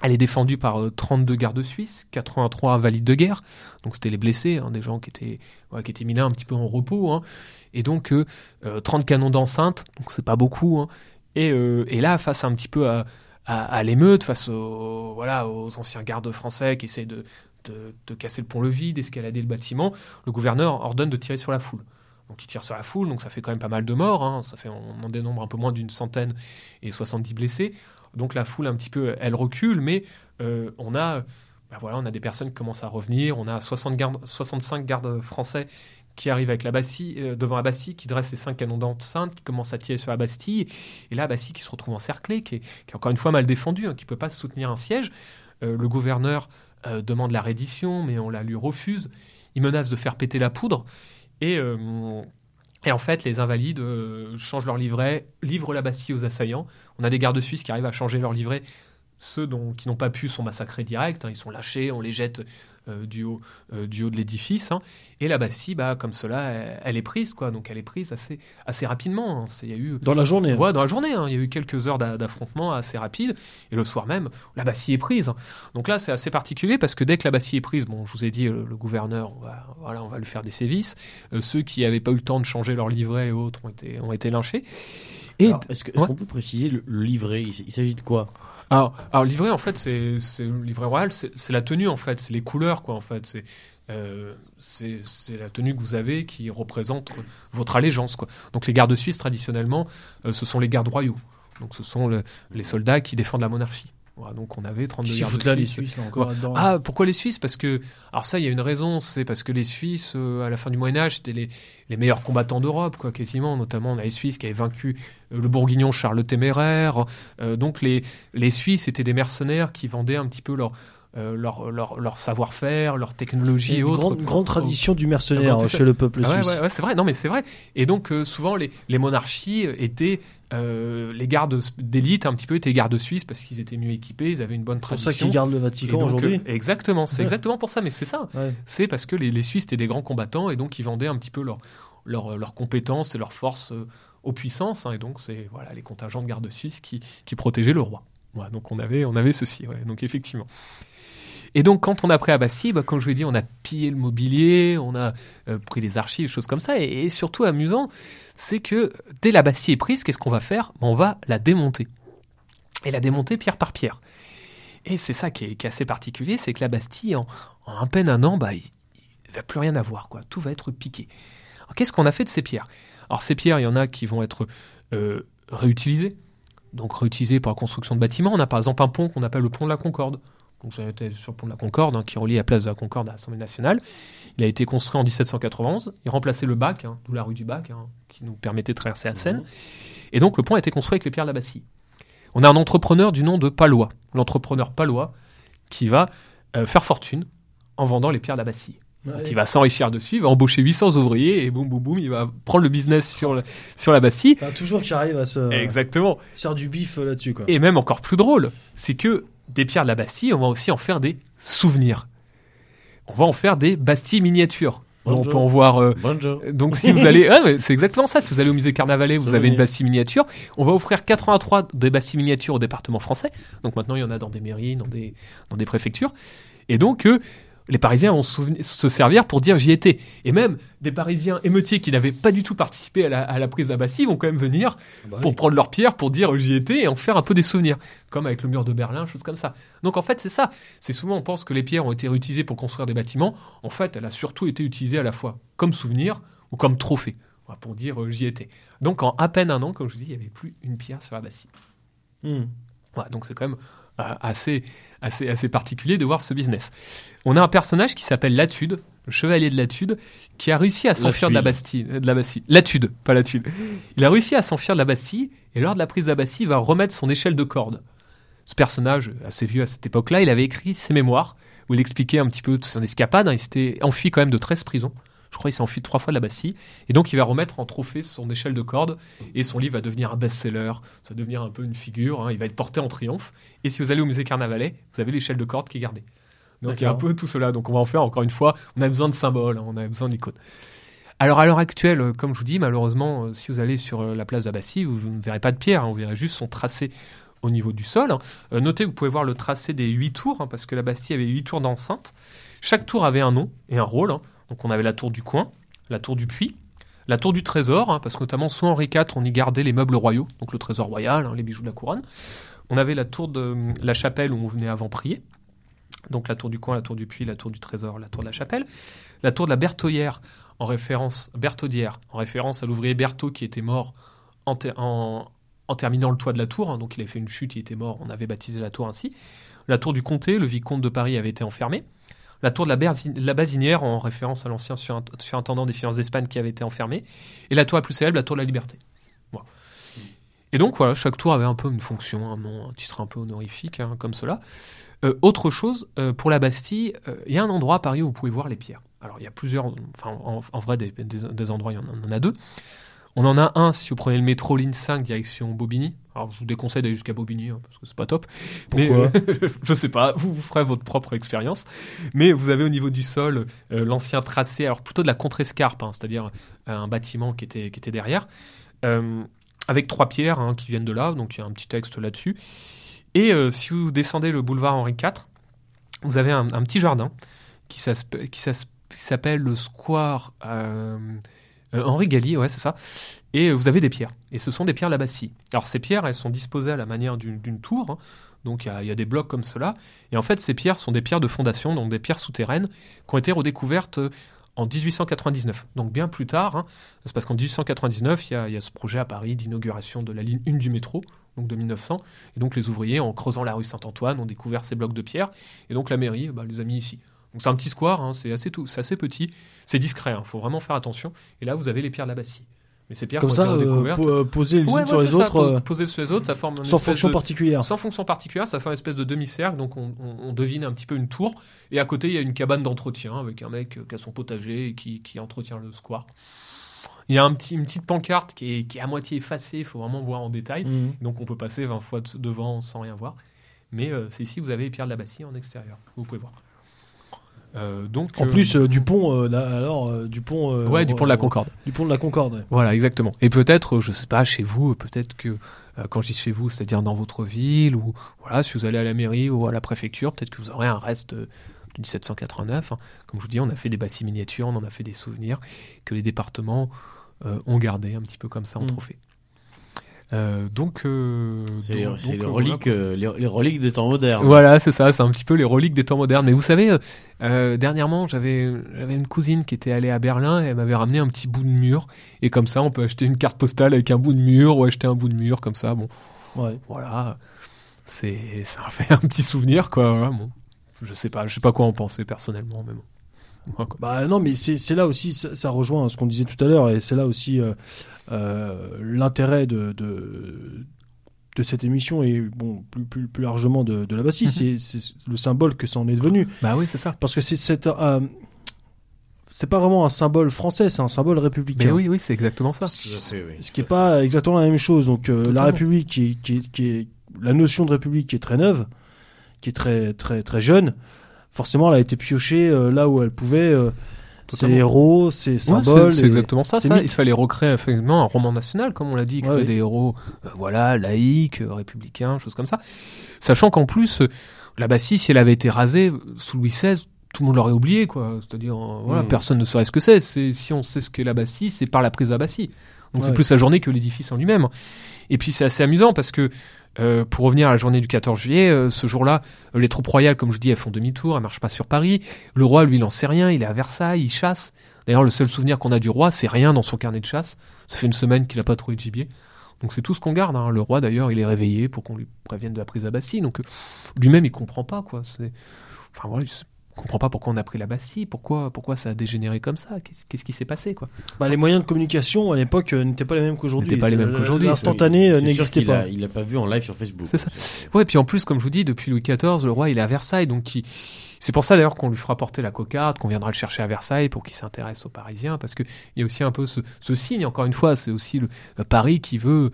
Elle est défendue par euh, 32 gardes suisses, 83 invalides de guerre, donc c'était les blessés, hein, des gens qui étaient, mis là un petit peu en repos, hein. et donc euh, euh, 30 canons d'enceinte, donc c'est pas beaucoup, hein. et, euh, et là, face un petit peu à, à, l'émeute, face aux, voilà, aux anciens gardes français qui essaient de, de, de casser le pont-levis, d'escalader le bâtiment, le gouverneur ordonne de tirer sur la foule. Donc il tire sur la foule, donc ça fait quand même pas mal de morts, hein. ça fait, on en dénombre un peu moins d'une centaine et 70 blessés. Donc la foule un petit peu, elle recule, mais euh, on a, bah voilà, on a des personnes qui commencent à revenir, on a 60 gardes, 65 gardes français qui arrivent avec la Bastille, euh, devant la Bastille, qui dressent ses cinq canons d'enceinte, qui commencent à tirer sur la Bastille, et là, la Bastille qui se retrouve encerclée, qui est, encore une fois mal défendue, hein, qui peut pas soutenir un siège. Euh, le gouverneur euh, demande la reddition, mais on la lui refuse. Il menace de faire péter la poudre, et, euh, et en fait, les invalides changent leur livret, livrent la Bastille aux assaillants. On a des gardes suisses qui arrivent à changer leur livret. Ceux dont, qui n'ont pas pu sont massacrés direct, hein, ils sont lâchés, on les jette du, haut, euh, du haut de l'édifice. hein. Et la Bastille, bah, comme cela, elle, elle est prise, quoi. Donc elle est prise assez, assez rapidement. hein. Il y a eu Dans la journée. voilà, dans la journée, hein, il y a eu quelques heures d'a- d'affrontement assez rapides, et le soir même, la Bastille est prise. Donc là, c'est assez particulier parce que dès que la Bastille est prise, bon, je vous ai dit, le, le gouverneur, on va, voilà, on va lui faire des sévices. Euh, ceux qui n'avaient pas eu le temps de changer leur livret et autres ont été, ont été lynchés. Et Alors, Est-ce que- est-ce Ouais. qu'on peut préciser le, le livret? Il, s'agit de quoi? Alors, alors le livret, en fait, c'est livret royal, c'est c'est la tenue, en fait, c'est les couleurs, quoi, en fait. C'est euh, c'est c'est la tenue que vous avez qui représente votre allégeance, quoi. Donc les gardes suisses, traditionnellement, euh, ce sont les gardes royaux. Donc ce sont le- les soldats qui défendent la monarchie. Donc on avait 32 Qu'est-ce qu'ils gardes foutent là, les suisses. Suisses, là, encore Ouais. là-dedans Ah, pourquoi les Suisses? Parce que, alors ça, il y a une raison, c'est parce que les Suisses, euh, à la fin du Moyen-Âge, c'était les, les meilleurs combattants d'Europe, quoi, quasiment. Notamment, on a les Suisses qui avaient vaincu euh, le Bourguignon Charles le Téméraire. Euh, donc, les, les Suisses étaient des mercenaires qui vendaient un petit peu leur, euh, leur, leur, leur savoir-faire, leur technologie et autres. grande, grande tradition du Ah mercenaire tout ça. chez le peuple Ah ouais, suisse. ouais, ouais, c'est vrai. Non, mais c'est vrai. Et donc, euh, souvent, les, les monarchies euh, étaient euh, les gardes d'élite, un petit peu, étaient gardes suisses parce qu'ils étaient mieux équipés, ils avaient une bonne C'est pour tradition. ça qu'ils gardent le Vatican aujourd'hui. exactement, c'est Ouais. exactement pour ça, mais c'est ça. Ouais. C'est parce que les, les Suisses étaient des grands combattants et donc ils vendaient un petit peu leur, leur, leurs compétences et leurs forces aux puissances. hein, et donc, c'est voilà, les contingents de gardes suisses qui, qui protégeaient le roi. Voilà, donc, on avait, on avait ceci. ouais, donc, effectivement. Et donc, quand on a pris Bastille, bah, comme je vous l'ai dit, on a pillé le mobilier, on a euh, pris les archives, choses comme ça. Et, surtout, amusant, c'est que dès la Bastille est prise, qu'est-ce qu'on va faire? On va la démonter. Et la démonter pierre par pierre. Et c'est ça qui est, assez particulier, c'est que la Bastille, en, en à peine un an, bah, il ne va plus rien avoir. Quoi. Tout va être piqué. Qu'est-ce qu'on a fait de ces pierres? Alors, ces pierres, il y en a qui vont être euh, réutilisées. Donc, réutilisées pour la construction de bâtiments. On a par exemple un pont qu'on appelle le pont de la Concorde. Donc, j'ai été sur le pont de la Concorde, hein, qui relie la place de la Concorde à l'Assemblée nationale. Il a été construit en 1791. Il remplaçait le bac, hein, d'où la rue du bac, hein, qui nous permettait de traverser la Seine. Et donc, le pont a été construit avec les pierres de la Bastille. On a un entrepreneur du nom de Palois, l'entrepreneur Palois, qui va euh, faire fortune en vendant les pierres de la Bastille. Ouais. Donc, il va s'enrichir dessus, il va embaucher 800 ouvriers et boum boum boum, il va prendre le business sur, le- sur la Bastille. Enfin, toujours qui arrive à se Exactement. se faire du bif euh, là-dessus. Quoi. Et même encore plus drôle, c'est que des pierres de la Bastille, on va aussi en faire des souvenirs. On va en faire des Bastilles miniatures. On Bonjour. peut en voir. euh, Bonjour. donc si vous allez, c'est exactement ça. Si vous allez au musée Carnavalet, vous avez une. Bastille miniature. On va offrir 83 des Bastilles miniatures au département français. Donc maintenant, il y en a dans des mairies, dans des, dans des préfectures. Et donc, euh, les Parisiens vont se servir pour dire j'y étais. Et même des Parisiens émeutiers qui n'avaient pas du tout participé à la, à la prise Bastille vont quand même venir Bah pour oui. prendre leur pierre, pour dire j'y étais et en faire un peu des souvenirs, comme avec le mur de Berlin, choses comme ça. Donc en fait, c'est ça. C'est souvent on pense que les pierres ont été réutilisées pour construire des bâtiments. En fait, elle a surtout été utilisée à la fois comme souvenir ou comme trophée, pour dire euh, j'y étais. Donc en à peine un an, comme je vous dis, il n'y avait plus une pierre sur la Bastille. Hmm. Voilà, donc c'est quand même assez, assez, assez particulier de voir ce business. On a un personnage qui s'appelle Latude, le chevalier de Latude, qui a réussi à s'enfuir de la. Bastille. De la Bastille. Latude, pas Latude. Il a réussi à s'enfuir de la Bastille, et lors de la prise de la Bastille, il va remettre son échelle de corde. Ce personnage, assez vieux à cette époque-là, il avait écrit ses mémoires, où il expliquait un petit peu son escapade. hein. Il s'était enfui quand même de 13 prisons. Je crois qu'il s'est enfui trois fois de la Bastille. Et donc, il va remettre en trophée son échelle de corde. Et son livre va devenir un best-seller. Ça va devenir un peu une figure. hein. Il va être porté en triomphe. Et si vous allez au musée Carnavalet, vous avez l'échelle de corde qui est gardée. Donc, il y a un peu tout cela. Donc, on va en faire encore une fois. On a besoin de symboles. hein. On a besoin d'icônes. Alors, à l'heure actuelle, euh, comme je vous dis, malheureusement, euh, si vous allez sur euh, la place de la Bastille, vous, ne verrez pas de pierre. hein. Vous verrez juste son tracé au niveau du sol. hein. Euh, notez que vous pouvez voir le tracé des huit tours, hein, parce que la Bastille avait huit tours d'enceinte. Chaque tour avait un nom et un rôle. hein. Donc on avait la tour du coin, la tour du puits, la tour du trésor, hein, parce que notamment sous Henri IV, on y gardait les meubles royaux, donc le trésor royal, hein, les bijoux de la couronne. On avait la tour de la chapelle où on venait avant prier. Donc la tour du coin, la tour du puits, la tour du trésor, la tour de la chapelle. La tour de la Bertaudière, en référence, à l'ouvrier Berthaud qui était mort en terminant le toit de la tour. hein. donc il avait fait une chute, il était mort, on avait baptisé la tour ainsi. La tour du comté, le vicomte de Paris avait été enfermé. La tour de la, Berzi- la Basinière, en référence à l'ancien surint- surintendant des finances d'Espagne qui avait été enfermé. Et la tour la plus célèbre, la tour de la Liberté. Voilà. Et donc voilà, chaque tour avait un peu une fonction, un nom, un titre un peu honorifique, hein, comme cela. Euh, autre chose, euh, pour la Bastille, euh, il y a un endroit à Paris où vous pouvez voir les pierres. Alors il y a plusieurs, enfin en, en vrai des, des- des endroits, il y en a deux. On en a un si vous prenez le métro ligne 5 direction Bobigny. Alors je vous déconseille d'aller jusqu'à Bobigny hein, parce que c'est pas top. Pourquoi Mais, euh, Je sais pas, vous, vous ferez votre propre expérience. Mais vous avez au niveau du sol euh, l'ancien tracé, alors plutôt de la contre-escarpe, hein, c'est-à-dire euh, un bâtiment qui était, qui était derrière, euh, avec trois pierres hein, qui viennent de là, donc il y a un petit texte là-dessus. Et si vous descendez le boulevard Henri IV, vous avez un, un petit jardin qui s'appelle le square euh, Henri Galli, ouais, c'est ça. Et euh, vous avez des pierres. Et ce sont des pierres de la Bastille. Alors ces pierres, elles sont disposées à la manière d'une tour. hein. Donc il y, a- des blocs comme cela. Et en fait, ces pierres sont des pierres de fondation, donc des pierres souterraines, qui ont été redécouvertes euh, en 1899, donc bien plus tard. hein. c'est parce qu'en 1899, il y, a, ce projet à Paris d'inauguration de la ligne 1 du métro, donc de 1900. Et donc les ouvriers, en creusant la rue Saint-Antoine, ont découvert ces blocs de pierre. Et donc la mairie bah, les a mis ici. Donc c'est un petit square, hein, c'est assez, tout, assez petit, c'est discret, il faut vraiment faire attention. Et là, vous avez les pierres de la Bastille. Mais ces pierres Comme ça, euh, po- euh, poser les unes Ouais, sur ouais, les ça, autres, euh, poser sur les autres, ça forme une sans fonction de- particulière. sans fonction particulière, ça fait une espèce de demi-cercle, donc on, on- on devine un petit peu une tour. Et à côté, il y a une cabane d'entretien avec un mec euh, qui a son potager et qui, qui entretient le square. Il y a un petit, une petite pancarte qui est, qui est à moitié effacée, il faut vraiment voir en détail. Mhm. Donc on peut passer 20 fois de- devant sans rien voir. Mais euh, c'est ici, vous avez les pierres de la Bastille en extérieur, vous pouvez voir. Euh, donc, En plus euh, du pont, euh, là, alors du pont. Ouais, du pont de la Concorde. Du pont de la Concorde. ouais. Voilà, exactement. Et peut-être, je sais pas, chez vous, peut-être que quand je dis chez vous, c'est-à-dire dans votre ville, ou voilà, si vous allez à la mairie ou à la préfecture, peut-être que vous aurez un reste de 1789. hein. Comme je vous dis, on a fait des bâtis miniatures, on en a fait des souvenirs que les départements ont gardé un petit peu comme ça en Mm. trophée. Euh, donc, euh, C'est donc- c'est donc, les, euh, reliques, euh, les, les reliques des temps modernes. voilà, c'est ça, c'est un petit peu les reliques des temps modernes. Mais vous savez, dernièrement, j'avais j'avais une cousine qui était allée à Berlin et elle m'avait ramené un petit bout de mur. Et comme ça, on peut acheter une carte postale avec un bout de mur ou acheter un bout de mur comme ça. Bon, Ouais. voilà, c'est ça fait un petit souvenir, quoi. voilà, bon. Je sais pas, je sais pas quoi en penser personnellement, mais bon. Quoi. Bah non, mais c'est là aussi, ça, ça rejoint ce qu'on disait tout à l'heure, et c'est là aussi euh, euh, l'intérêt de, de de cette émission et bon plus plus, plus largement de, de la Bassie, Mhm. c'est le symbole que ça en est devenu, Bah oui, c'est ça. parce que c'est euh, c'est pas vraiment un symbole français, c'est un symbole républicain. Mais oui, oui, c'est exactement ça. Oui. Ce qui est pas exactement la même chose. Donc euh, la. République, qui est, qui, est, qui est la notion de République qui est très neuve, qui est très très très jeune, forcément, elle a été piochée euh, là où elle pouvait. euh, ses héros, ses symboles. c'est exactement ça. ça. Il fallait recréer effectivement un roman national, comme on l'a dit, créer Ouais, oui. des héros, euh, voilà, laïcs, euh, républicains, choses comme ça. Sachant qu'en plus, euh, la Bassie, si elle avait été rasée sous Louis XVI, tout le monde l'aurait oublié, quoi. C'est-à-dire, euh, voilà, Mm. personne ne saurait ce que c'est. Si on sait ce qu'est la Bassie, c'est par la prise de la Bassie. Donc c'est plus la journée que l'édifice en lui-même. Et puis c'est assez amusant parce que euh, pour revenir à la journée du 14 juillet, euh, ce jour-là, euh, les troupes royales, comme je dis, elles font demi-tour, elles marchent pas sur Paris. Le roi, lui, il en sait rien, il est à Versailles, il chasse. D'ailleurs, le seul souvenir qu'on a du roi, c'est rien dans son carnet de chasse. Ça fait une semaine qu'il n'a pas trouvé de gibier. Donc c'est tout ce qu'on garde. hein. Le roi, d'ailleurs, il est réveillé pour qu'on lui prévienne de la prise la Bastille. Donc euh, lui-même, il comprend pas quoi. C'est, enfin voilà, il s- comprend pas pourquoi on a pris la Bastille, pourquoi, pourquoi ça a dégénéré comme ça. Qu'est-ce, qu'est-ce qui s'est passé quoi? Bah, les moyens de communication à l'époque euh, n'étaient pas les mêmes qu'aujourd'hui. N'étaient pas les mêmes Le- qu'aujourd'hui. L'instantané euh, C'est n'existait qu'il pas. a- Il l'a pas vu en live sur Facebook. C'est ça. Ouais, puis en plus, comme je vous dis, depuis Louis XIV, le roi il est à Versailles, donc il- c'est pour ça d'ailleurs qu'on lui fera porter la cocarde, qu'on viendra le chercher à Versailles pour qu'il s'intéresse aux Parisiens, parce que il y a aussi un peu ce, ce signe. Encore une fois, c'est aussi le euh, Paris qui veut euh,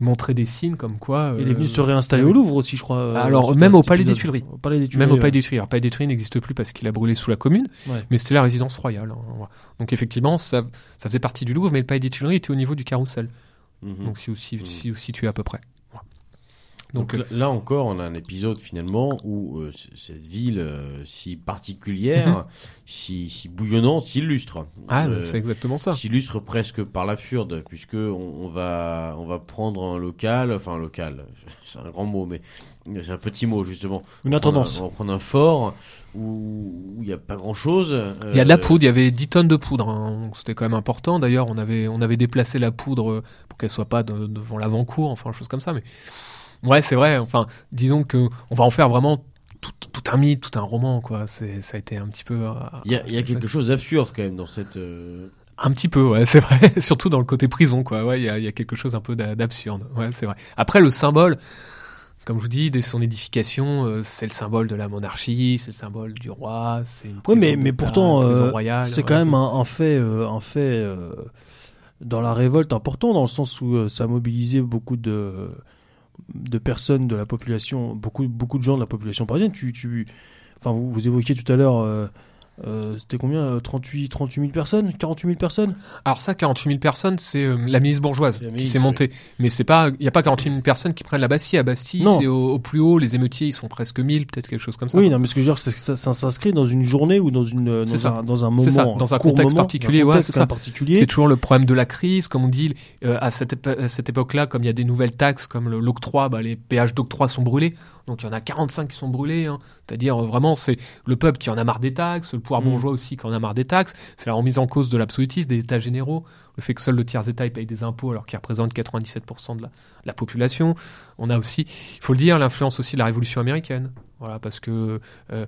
montrer des signes comme quoi. Il est venu euh, se réinstaller au Louvre aussi, je crois. euh, Alors, même au Palais des. Tuileries. Au Palais des Tuileries. Même au. Palais des Tuileries. Alors, Palais des Tuileries n'existe plus parce qu'il a brûlé sous la Commune, Ouais. mais c'était la résidence royale. hein. Donc effectivement, ça, ça faisait partie du Louvre, mais le Palais des Tuileries était au niveau du Carrousel. Mhm. Donc si aussi, si aussi tu es à peu près. Donc, Donc, euh, là- encore, on a un épisode finalement où euh, cette ville euh, si particulière, si, si bouillonnante, s'illustre. Ah, Euh, c'est exactement ça. s'illustre presque par l'absurde, puisque on, on va on va prendre un local, enfin un local, c'est un grand mot, mais c'est un petit mot justement. Une On intendance. un- On va prendre un fort où il n'y a pas grand chose. Il y a de la poudre, il y avait 10 tonnes de poudre, hein, c'était quand même important. D'ailleurs, on avait, on avait déplacé la poudre euh, pour qu'elle soit pas de- devant l'avant-cour, enfin, chose comme ça. Mais ouais, c'est vrai. Enfin, disons que on va en faire vraiment tout, tout un mythe, tout un roman, quoi. C'est, ça a été un petit peu. euh, Il y a, il y a quelque chose d'absurde quand même dans cette. euh, Un petit peu, ouais, c'est vrai. Surtout dans le côté prison, quoi. Ouais, il y a, il y a quelque chose un peu d'a- d'absurde. Ouais, c'est vrai. Après, le symbole, comme je vous dis, dès son édification, euh, c'est le symbole de la monarchie, c'est le symbole du roi, c'est une Oui, prison mais, mais d'État, pourtant, une prison euh, royale, c'est ouais. quand même un, un fait, euh, un fait euh, dans la révolte important, dans le sens où euh, ça a mobilisé beaucoup de, de personnes de la population, beaucoup, beaucoup de gens de la population parisienne. Tu, enfin, vous, vous évoquiez tout à l'heure, euh, c'était combien euh, 38, 38 000 personnes 48 000 personnes? Alors ça, 48 000 personnes, c'est euh, la milice bourgeoise qui s'est oui. montée. Mais c'est pas, il y a pas 48 000 personnes qui prennent la Bastille. À Bastille, c'est au, au plus haut. Les émeutiers, ils sont presque 1000, peut-être quelque chose comme ça. Oui, non, mais ce que je veux dire, c'est que ça, ça s'inscrit dans une journée ou dans, une, dans, ça. un, dans un moment. C'est ça, dans un contexte moment, particulier, ouais, c'est ça. particulier. C'est toujours le problème de la crise, comme on dit. euh, à cette, épo- cette époque-là, comme il y a des nouvelles taxes, comme l'octroi, bah, les péages d'octroi sont brûlés. Donc il y en a 45 qui sont brûlés. hein. C'est-à-dire euh, vraiment, c'est le peuple qui en a marre des taxes, le pouvoir Mm. bourgeois aussi qui en a marre des taxes. C'est la remise en cause de l'absolutisme, des États généraux, le fait que seul le tiers État paye des impôts alors qu'il représente 97% de la, de la population. On a aussi, il faut le dire, l'influence aussi de la Révolution américaine. Voilà, parce que euh,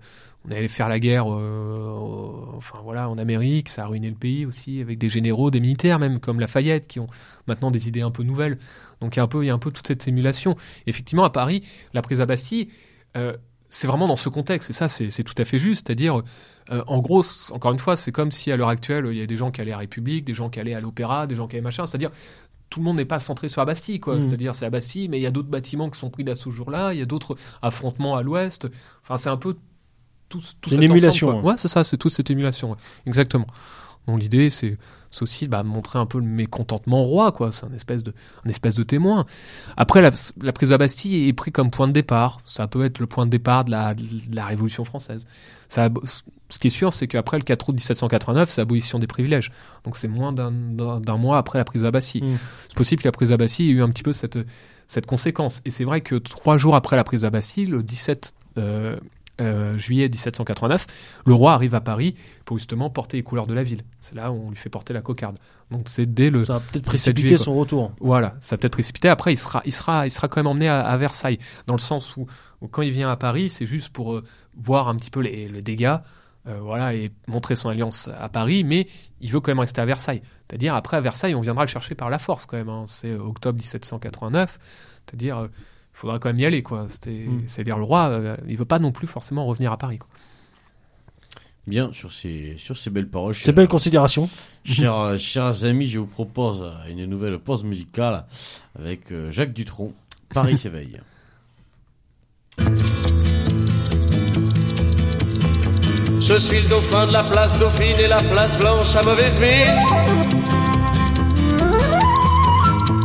on allait faire la guerre, euh, enfin voilà, en Amérique, ça a ruiné le pays aussi, avec des généraux, des militaires même, comme Lafayette, qui ont maintenant des idées un peu nouvelles. Donc il y a un peu, il y a un peu toute cette simulation. Effectivement, à Paris, la prise à Bastille, euh, c'est vraiment dans ce contexte, et ça c'est tout à fait juste, c'est-à-dire, euh, en gros, encore une fois, c'est comme si à l'heure actuelle, il y a des gens qui allaient à République, des gens qui allaient à l'Opéra, des gens qui allaient machin, c'est-à-dire, tout le monde n'est pas centré sur la Bastille, quoi. Mm. C'est-à-dire, c'est la Bastille, mais il y a d'autres bâtiments qui sont pris d'assaut ce jour-là, il y a d'autres affrontements à l'ouest, enfin c'est un peu tout C'est une émulation, ensemble, quoi. Ouais, c'est ça, c'est toute cette émulation, ouais. exactement. Donc l'idée, c'est aussi bah, montrer un peu le mécontentement roi, quoi. C'est un espèce de, un espèce de témoin. Après, la, la prise de la Bastille est prise comme point de départ. Ça peut être le point de départ de la, de la Révolution française. Ça, ce qui est sûr, c'est qu'après le 4 août 1789, c'est l'abolition des privilèges. Donc c'est moins d'un- mois après la prise de la Bastille. Mm. C'est possible que la prise de la Bastille ait eu un petit peu cette, cette conséquence. Et c'est vrai que trois jours après la prise de la Bastille, le 17 euh, euh, juillet 1789, le roi arrive à Paris pour justement porter les couleurs de la ville. C'est là où on lui fait porter la cocarde. Donc c'est dès le Ça a peut-être 17 précipité juillet, son retour. voilà, ça a peut-être précipité. Après, il sera, il sera, il sera quand même emmené à, à Versailles, dans le sens où, où quand il vient à Paris, c'est juste pour euh, voir un petit peu les, les dégâts, euh, voilà, et montrer son alliance à Paris, mais il veut quand même rester à Versailles. C'est-à-dire, après à Versailles, on viendra le chercher par la force quand même. hein. C'est octobre 1789. C'est-à-dire, faudra quand même y aller, quoi. C'était- Mm. C'est-à-dire, le roi, euh, il veut pas non plus forcément revenir à Paris. Quoi. Bien, sur ces, sur ces belles paroles, C'est chers, belle considération. chers, chers amis, je vous propose une nouvelle pause musicale avec euh, Jacques Dutronc. Paris s'éveille. Je suis le dauphin de la place Dauphine et la place Blanche à mauvaise mine.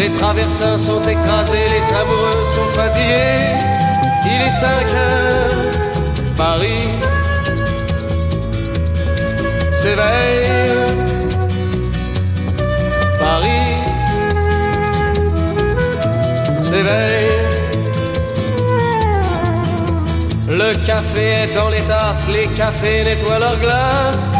Les traversins sont écrasés, les amoureux sont fatigués. Il est 5 heures, Paris s'éveille. Paris s'éveille. Le café est dans les tasses, les cafés nettoient leurs glaces.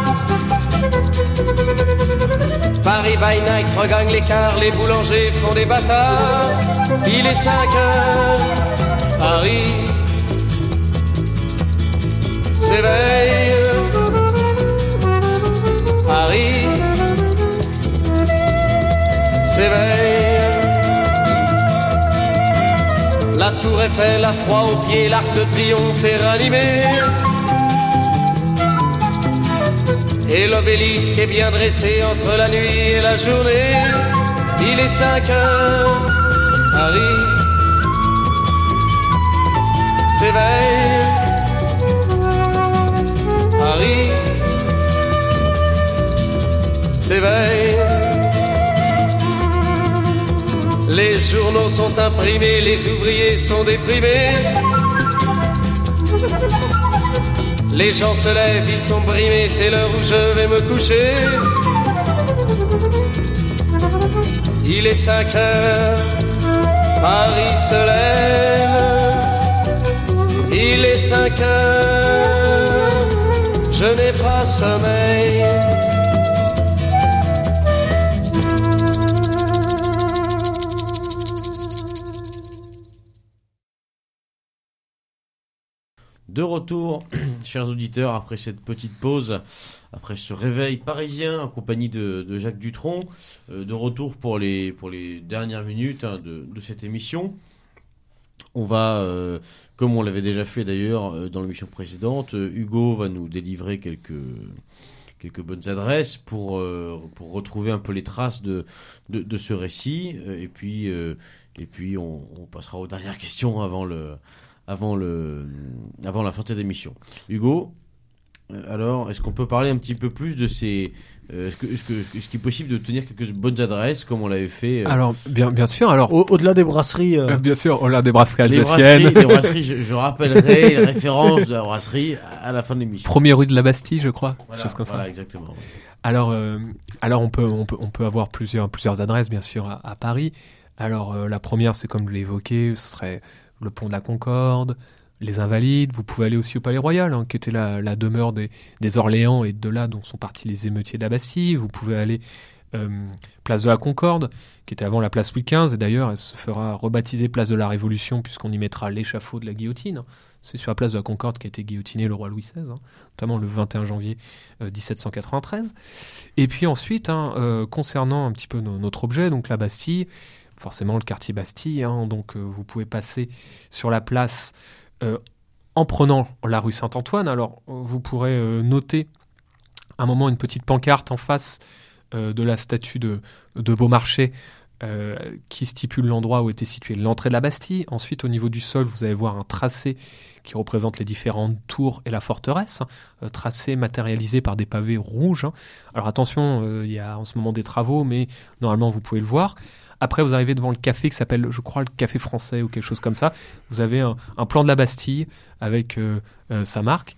Paris by night regagne l'écart, les boulangers font des bâtards. Il est 5 heures, Paris s'éveille. Paris s'éveille. La tour Eiffel a froid aux pieds, l'arc de triomphe est ranimé. Et l'obélisque est bien dressé entre la nuit et la journée. Il est 5 heures, Paris s'éveille. Paris s'éveille. Les journaux sont imprimés, les ouvriers sont déprimés. Les gens se lèvent, ils sont brimés, c'est l'heure où je vais me coucher. Il est 5 heures, Paris se lève. Il est 5 heures, je n'ai pas sommeil. Chers auditeurs, après cette petite pause, après ce réveil parisien en compagnie de, Jacques Dutronc, euh, de retour pour les, pour les dernières minutes hein, de, cette émission. On va, euh, comme on l'avait déjà fait d'ailleurs euh, dans l'émission précédente, Hugo va nous délivrer quelques, quelques bonnes adresses pour, pour retrouver un peu les traces de, de, ce récit. Et puis, et puis on passera aux dernières questions avant, le, avant, le, avant la fin de cette émission. Hugo, euh, alors, est-ce qu'on peut parler un petit peu plus de ces... euh, est-ce, que, est-ce, que, est-ce qu'il est possible de tenir quelques bonnes adresses comme on l'avait fait euh, Alors, bien, bien sûr. Alors, Au- Au-delà des brasseries, euh, bien sûr, on a des brasseries les alsaciennes. brasseries, les brasseries, je, je rappellerai les références de la brasserie à la fin de l'émission. Première rue de la Bastille, je crois. Voilà, chose comme ça. voilà, exactement. Alors, euh, alors on peut, on peut, on peut avoir plusieurs, plusieurs adresses, bien sûr, à, à Paris. Alors, euh, la première, c'est comme je l'ai évoqué, ce serait le pont de la Concorde, les Invalides. Vous pouvez aller aussi au Palais Royal, hein, qui était la, demeure des, Orléans et de là dont sont partis les émeutiers de. Vous pouvez aller euh, place de la Concorde, qui était avant la place Louis XV, et d'ailleurs, elle se fera rebaptiser place de la Révolution, puisqu'on y mettra l'échafaud de la guillotine. C'est sur la place de la Concorde qu'a été guillotiné le roi Louis XVI, hein, notamment le 21 janvier euh, 1793. Et puis ensuite, hein, euh, concernant un petit peu no- notre objet, donc la Bastille, forcément le quartier Bastille, hein, donc euh, vous pouvez passer sur la place euh, en prenant la rue Saint-Antoine. Alors vous pourrez euh, noter un moment une petite pancarte en face de la statue de, Beaumarchais qui stipule l'endroit où était située l'entrée de la Bastille. Ensuite, au niveau du sol, vous allez voir un tracé qui représente les différentes tours et la forteresse, hein, tracé matérialisé par des pavés rouges. hein. Alors attention, il y a en ce moment des travaux, mais normalement vous pouvez le voir. Après, vous arrivez devant le café qui s'appelle, je crois, le café français ou quelque chose comme ça. Vous avez un, plan de la Bastille avec euh, euh, sa marque.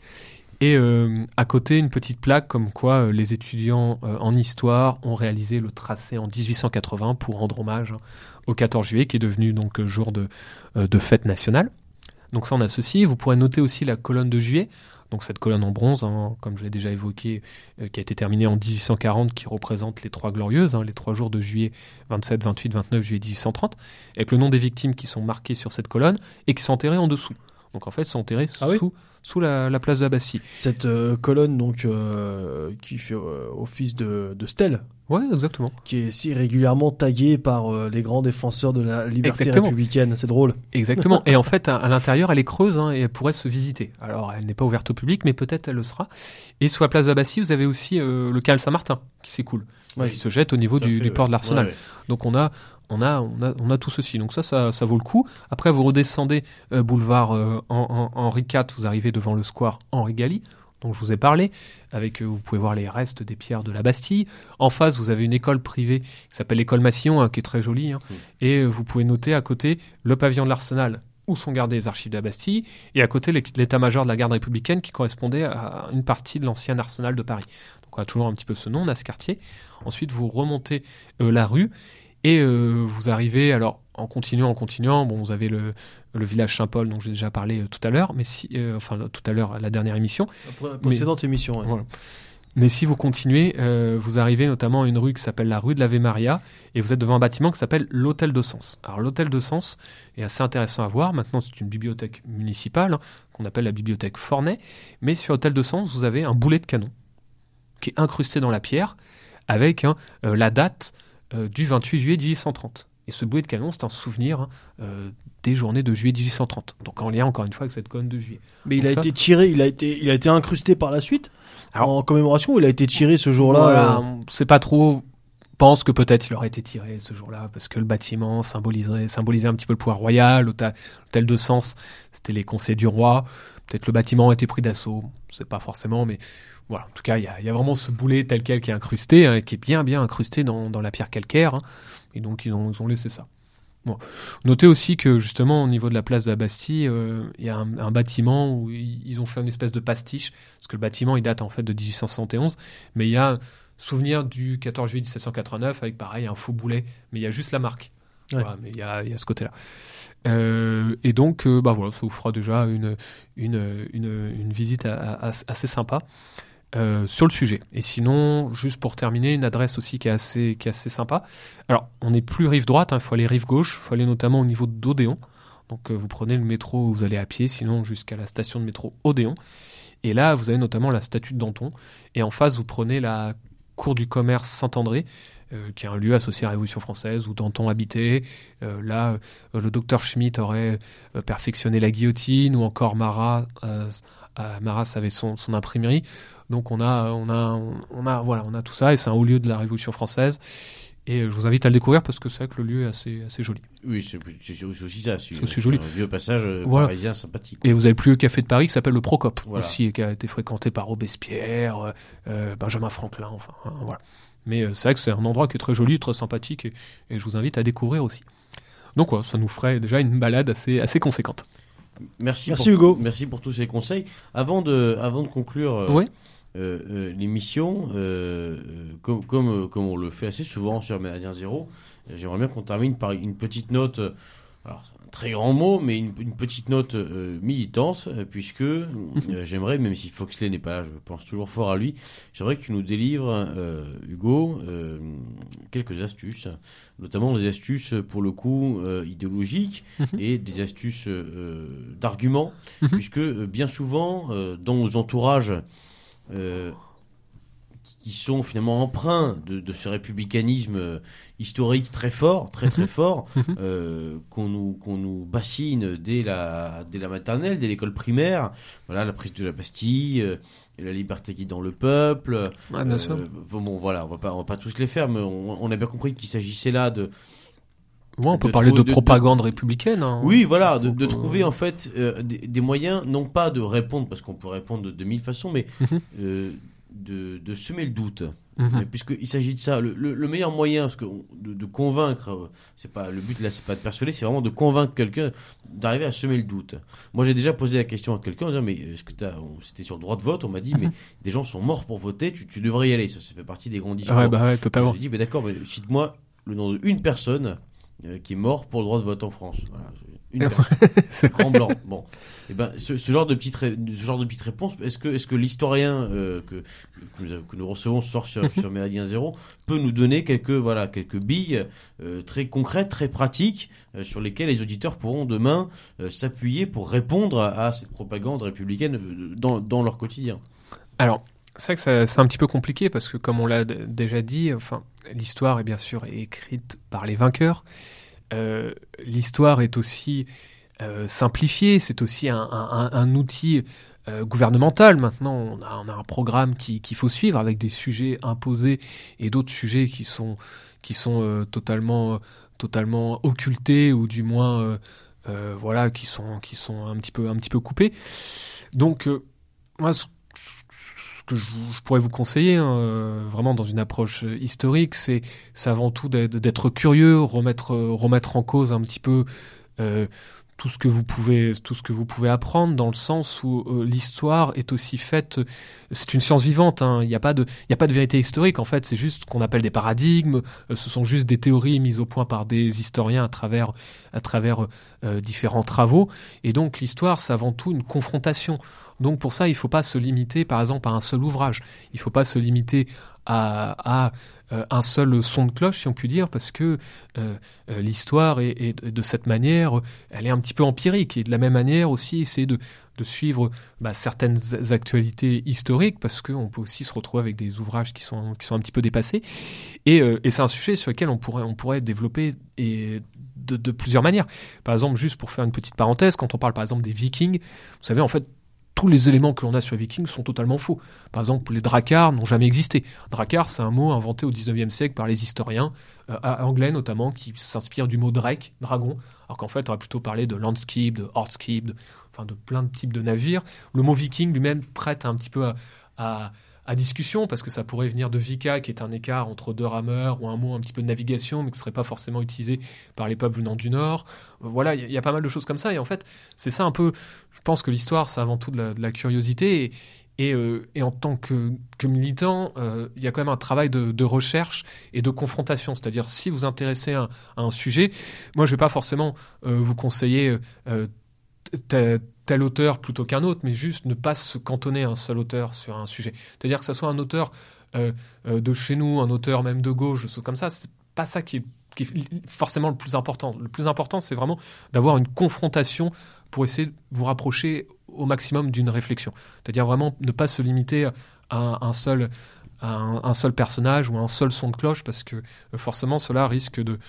Et euh, à côté, une petite plaque comme quoi les étudiants en histoire ont réalisé le tracé en 1880 pour rendre hommage au 14 juillet, qui est devenu donc jour de, de fête nationale. Donc ça, on a ceci. Vous pourrez noter aussi la colonne de juillet. Donc cette colonne en bronze, hein, comme je l'ai déjà évoqué, euh, qui a été terminée en 1840, qui représente les trois glorieuses, hein, les trois jours de juillet 27, 28, 29 juillet 1830, avec le nom des victimes qui sont marqués sur cette colonne et qui sont enterrées en dessous. Donc en fait, sont enterrés Ah oui? Sous, la, la place de la Bastille. cette euh, colonne donc euh, qui fait euh, office de, de stèle, Ouais, exactement. qui est si régulièrement taguée par les grands défenseurs de la liberté Exactement. républicaine. C'est drôle. Exactement. et en fait, à, à l'intérieur, elle est creuse hein, et elle pourrait se visiter. Alors, elle n'est pas ouverte au public, mais peut-être elle le sera. Et sous la place de la Bastille, vous avez aussi le canal Saint-Martin qui s'écoule, Oui. qui se jette au niveau du, fait, du ouais. port de l'Arsenal. Ouais, ouais. Donc on a, on a, on a, on a tout ceci. Donc ça, ça, ça vaut le coup. Après, vous redescendez euh, boulevard euh, en, en- Henri IV, vous arrivez devant le square Henri Galli, dont je vous ai parlé. Avec, euh, vous pouvez voir les restes des pierres de la Bastille. En face, vous avez une école privée qui s'appelle l'école Massillon, hein, qui est très jolie. hein. Mm. Et euh, vous pouvez noter à côté le pavillon de l'Arsenal où sont gardées les archives de la Bastille, et à côté l'é- l'état-major de la garde républicaine qui correspondait à une partie de l'ancien arsenal de Paris. Donc on a toujours un petit peu ce nom, on a ce quartier. Ensuite, vous remontez euh, la rue, et euh, vous arrivez, alors en continuant, en continuant, bon, vous avez le, le village Saint-Paul dont j'ai déjà parlé euh, tout à l'heure, mais si, euh, enfin tout à l'heure la dernière émission. La précédente émission. ouais. Voilà. Mais si vous continuez, vous arrivez notamment à une rue qui s'appelle la rue de l'Ave Maria, et vous êtes devant un bâtiment qui s'appelle l'Hôtel de Sens. Alors l'Hôtel de Sens est assez intéressant à voir. Maintenant, c'est une bibliothèque municipale hein, qu'on appelle la bibliothèque Fornet, mais sur l'Hôtel de Sens, vous avez un boulet de canon qui est incrusté dans la pierre avec hein, la date euh, du 28 juillet 1830. Et ce boulet de canon, c'est un souvenir hein, euh, des journées de juillet 1830. Donc en lien encore une fois avec cette colonne de juillet. Mais il a ça- été tiré, il a été, il a été incrusté par la suite Alors- en commémoration. ou Il a été tiré ce jour-là. Voilà, euh, sait pas trop. Pense que peut-être il aurait été tiré ce jour-là parce que le bâtiment symboliserait, symbolisait un petit peu le pouvoir royal. L'hôtel de Sens, c'était les conseils du roi. Peut-être le bâtiment a été pris d'assaut. On sait pas forcément, mais voilà. En tout cas, il y a, il y a vraiment ce boulet tel quel qui est incrusté, hein, qui est bien bien incrusté dans, dans la pierre calcaire. hein. et donc ils ont, ils ont laissé ça. Bon. Notez aussi que justement au niveau de la place de la Bastille, euh, il y a un, un bâtiment où ils ont fait une espèce de pastiche, parce que le bâtiment il date en fait de 1871, mais il y a souvenir du 14 juillet 1789 avec pareil un faux boulet, mais il y a juste la marque. Ouais. Voilà, mais il y a, y a ce côté-là. Euh, et donc, euh, bah voilà, ça vous fera déjà une, une, une, une visite à- à- assez sympa euh, sur le sujet. Et sinon, juste pour terminer, une adresse aussi qui est assez, qui est assez sympa. Alors, on n'est plus rive droite, hein, il faut aller rive gauche, il faut aller notamment au niveau d'Odéon. Donc euh, vous prenez le métro, vous allez à pied, sinon jusqu'à la station de métro Odéon. Et là, vous avez notamment la statue de Danton. Et en face, vous prenez la cour du commerce Saint-André, euh, qui est un lieu associé à la Révolution française où Danton habitait. Là, le docteur Schmitt aurait perfectionné la guillotine, ou encore Marat, euh, Marat avait son, son imprimerie. Donc on a, on a, on a, voilà, on a tout ça, et c'est un haut lieu de la Révolution française. Et euh, je vous invite à le découvrir parce que c'est vrai que le lieu est assez, assez joli. Oui, c'est aussi ça. C'est aussi joli. Un vieux passage euh, Voilà. parisien sympathique. Et vous avez le plus vieux café de Paris qui s'appelle le Procope, Voilà. aussi, et qui a été fréquenté par Robespierre, euh, Benjamin Franklin, enfin, hein, voilà. Mais euh, c'est vrai que c'est un endroit qui est très joli, très sympathique, et, et je vous invite à découvrir aussi. Donc, ouais, ça nous ferait déjà une balade assez, assez conséquente. Merci, Merci, pour, Hugo. Merci pour tous ces conseils. Avant de, avant de conclure euh, Ouais. euh, euh, l'émission, comme, comme, comme on le fait assez souvent sur Méridien Zéro, euh, j'aimerais bien qu'on termine par une petite note. euh, alors, c'est un très grand mot, mais une, une petite note euh, militante, puisque euh, j'aimerais, même si Foxley n'est pas là, je pense toujours fort à lui, j'aimerais que tu nous délivres, euh, Hugo, euh, quelques astuces, notamment des astuces pour le coup euh, idéologiques et des astuces euh, d'arguments, puisque euh, bien souvent, euh, dans nos entourages, qui- sont finalement empreints de, de ce républicanisme historique très fort, très très fort, euh, qu'on nous, qu'on nous bassine dès la, dès la maternelle, dès l'école primaire. Voilà, la prise de la Bastille, la liberté qui est dans le peuple. Ouais, bien Euh, sûr. bon, bon, voilà, on va pas, on va pas tous les faire, mais on, on a bien compris qu'il s'agissait là de, Ouais, on peut de parler de, propagande républicaine. hein. oui, voilà, de, euh, trouver en fait euh, des, des moyens, non pas de répondre, parce qu'on peut répondre de, de mille façons, mais Mhm. euh, de, de semer le doute. Mhm. Euh, Puisqu'il s'agit de ça, le, le- le meilleur moyen parce que, de, de convaincre, euh, c'est pas le but là, c'est pas de persuader, c'est vraiment de convaincre quelqu'un, d'arriver à semer le doute. Moi, j'ai déjà posé la question à quelqu'un, en disant, mais est-ce que c'était sur le droit de vote, on m'a dit, mais des gens sont morts pour voter, tu, tu devrais y aller, ça, ça fait partie des grands discours. Ouais, bah ouais, totalement. J'ai dit, mais d'accord, mais cite-moi le nom d'une personne euh, qui est morte pour le droit de vote en France. Voilà, une Grand blanc. Bon, et ben ce, ce genre de petite ré- ce genre de petite réponse, est-ce que est-ce que l'historien euh, que, que, nous, recevons ce soir sur, sur Méridien Zéro peut nous donner quelques voilà quelques billes euh, très concrètes, très pratiques euh, sur lesquelles les auditeurs pourront demain s'appuyer pour répondre à, à cette propagande républicaine dans, dans leur quotidien? Alors, c'est vrai que ça- c'est un petit peu compliqué parce que, comme on l'a déjà dit, enfin, l'histoire est bien sûr écrite par les vainqueurs. Euh, l'histoire est aussi euh, simplifiée, c'est aussi un, outil euh, gouvernemental. Maintenant, on a, un programme qui- qu'il faut suivre avec des sujets imposés et d'autres sujets qui sont, qui sont totalement, totalement occultés ou du moins, voilà, qui sont, qui sont un petit peu, un petit peu coupés. Donc, moi, que je, pourrais vous conseiller, hein, euh, vraiment dans une approche euh, historique, c'est avant tout d'être curieux, remettre, euh, remettre en cause un petit peu tout ce que vous pouvez tout ce que vous pouvez apprendre dans le sens où l'histoire est aussi faite c'est une science vivante hein, il n'y a pas de vérité historique en fait. C'est juste ce qu'on appelle des paradigmes. Euh, ce sont juste des théories mises au point par des historiens à travers travers euh, différents travaux. Et donc l'histoire c'est avant tout une confrontation. Donc pour ça il ne faut pas se limiter par exemple à un seul ouvrage. Il ne faut pas se limiter à, euh, un seul son de cloche si on peut dire parce que euh, euh, l'histoire est de cette manière elle est un petit peu empirique. Et de la même manière aussi essayer de, de suivre bah, certaines actualités historiques parce qu'on peut aussi se retrouver avec des ouvrages qui sont, qui sont un petit peu dépassés et, euh, c'est un sujet sur lequel on pourrait, on pourrait développer de, plusieurs manières par exemple juste pour faire une petite parenthèse quand on parle par exemple des vikings vous savez en fait tous les éléments que l'on a sur les Vikings sont totalement faux. Par exemple, les dracars n'ont jamais existé. Drakkar, c'est un mot inventé au 19e siècle par les historiens, euh, anglais notamment, qui s'inspirent du mot drake, dragon, alors qu'en fait, on va plutôt parler de landskip, de hordskip, de, enfin de plein de types de navires. Le mot viking lui-même prête un petit peu à, discussion, parce que ça pourrait venir de vika, qui est un écart entre deux rameurs, ou un mot un petit peu de navigation, mais qui ne serait pas forcément utilisé par les peuples venant du Nord. Voilà, il y, a pas mal de choses comme ça, et en fait, c'est ça un peu, je pense que l'histoire, c'est avant tout de la, curiosité, euh, et, en tant que, militant, euh, il y a quand même un travail de, de recherche et de confrontation. C'est-à-dire, si vous intéressez à, à, un sujet, moi, je ne vais pas forcément euh, vous conseiller tel auteur plutôt qu'un autre, mais juste ne pas se cantonner à un seul auteur sur un sujet. C'est-à-dire que ce soit un auteur euh, de chez nous, un auteur même de gauche, choses comme ça, c'est pas ça qui est forcément le plus important. Le plus important, c'est vraiment d'avoir une confrontation pour essayer de vous rapprocher au maximum d'une réflexion. C'est-à-dire vraiment ne pas se limiter à un seul à un, seul personnage ou un seul son de cloche parce que euh, forcément cela risque de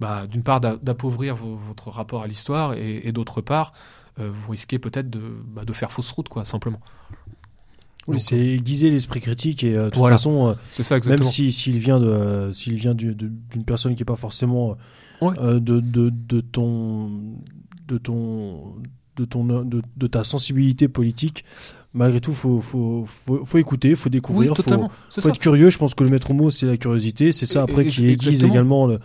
bah, d'une part d'a- d'appauvrir vo- votre rapport à l'histoire et, d'autre part euh, vous risquez peut-être de, bah, de faire fausse route quoi simplement. Oui, c'est aiguiser l'esprit critique et euh, de toute Voilà. façon, euh, ça même si s'il vient de euh, s'il vient du- d'une personne qui est pas forcément euh, Ouais. euh, de, de de ton de ton de ton de, de ta sensibilité politique, malgré tout, faut faut faut, faut écouter, faut oui, découvrir, faut. C'est faut être curieux. Je pense que le maître mot c'est la curiosité, c'est ça après et- qui aiguise également le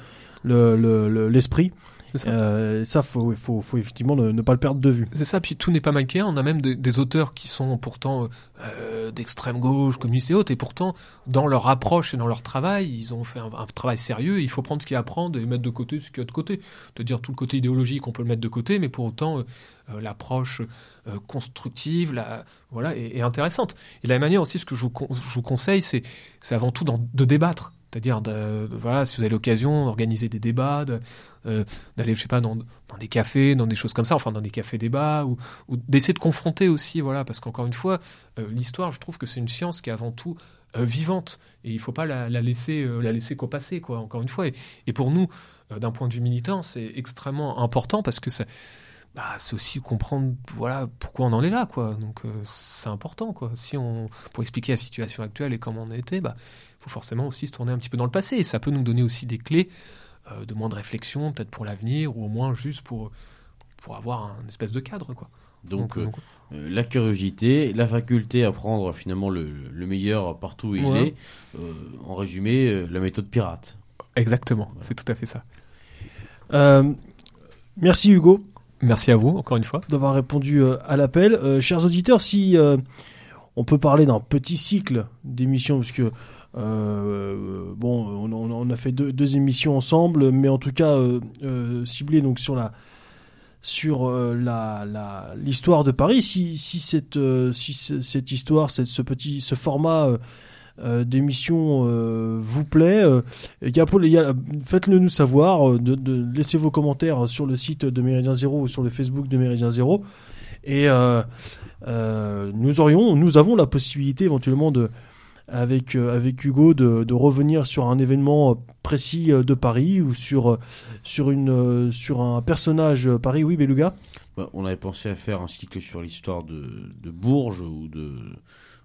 le- le- le- l'esprit. Ça. Euh, ça, faut, faut, faut effectivement ne, ne pas le perdre de vue. C'est ça, puis tout n'est pas manichéen. On a même des, des auteurs qui sont pourtant euh, d'extrême gauche, communistes et autres, et pourtant, dans leur approche et dans leur travail, ils ont fait un, un travail sérieux. Il faut prendre ce qu'il y a à prendre et mettre de côté ce qu'il y a de côté. C'est-à-dire tout le côté idéologique, on peut le mettre de côté, mais pour autant, euh, euh, l'approche constructive, la, voilà, est, est intéressante. Et de la même manière aussi, ce que je vous, con- je vous conseille, c'est avant tout de débattre. C'est-à-dire, voilà, si vous avez l'occasion d'organiser des débats, euh, d'aller, je sais pas, dans, des cafés, dans des choses comme ça, enfin dans des cafés débats, ou, d'essayer de confronter aussi, voilà, parce qu'encore une fois, euh, l'histoire, je trouve que c'est une science qui est avant tout euh, vivante, et il faut pas la, la laisser, la laisser qu'au passé, quoi, encore une fois. Et, pour nous, d'un point de vue militant, c'est extrêmement important parce que ça, bah, c'est aussi comprendre, voilà, pourquoi on en est là, quoi. Donc c'est important, quoi. Si on, pour expliquer la situation actuelle et comment on a été, bah, faut forcément aussi se tourner un petit peu dans le passé, et ça peut nous donner aussi des clés euh, de moins de réflexion, peut-être pour l'avenir, ou au moins juste pour, pour avoir un espèce de cadre. Quoi. Donc, euh, euh, euh, la curiosité, la faculté à prendre finalement le, le meilleur partout où il Ouais. est. Euh, en résumé, euh, la méthode pirate. exactement, c'est tout à fait ça. Euh, merci Hugo Merci à vous, encore une fois. d'avoir répondu euh, à l'appel. Euh, chers auditeurs, si euh, on peut parler d'un petit cycle d'émissions, parce que euh, bon, on, a fait deux, émissions ensemble, mais en tout cas euh, euh, ciblé donc sur la sur la l'histoire de Paris. Si si cette si ce- cette histoire, cette, ce petit ce format d'émission vous plaît, euh, faites-le nous savoir, de, laissez vos commentaires sur le site de Méridien Zéro ou sur le Facebook de Méridien Zéro. Et nous aurions, nous avons la possibilité éventuellement de, avec euh, avec Hugo, de, de revenir sur un événement euh, précis euh, de Paris ou sur sur une euh, sur un personnage Paris. Oui, Beluga. Bah, on avait pensé à faire un cycle sur l'histoire de, de Bourges ou de,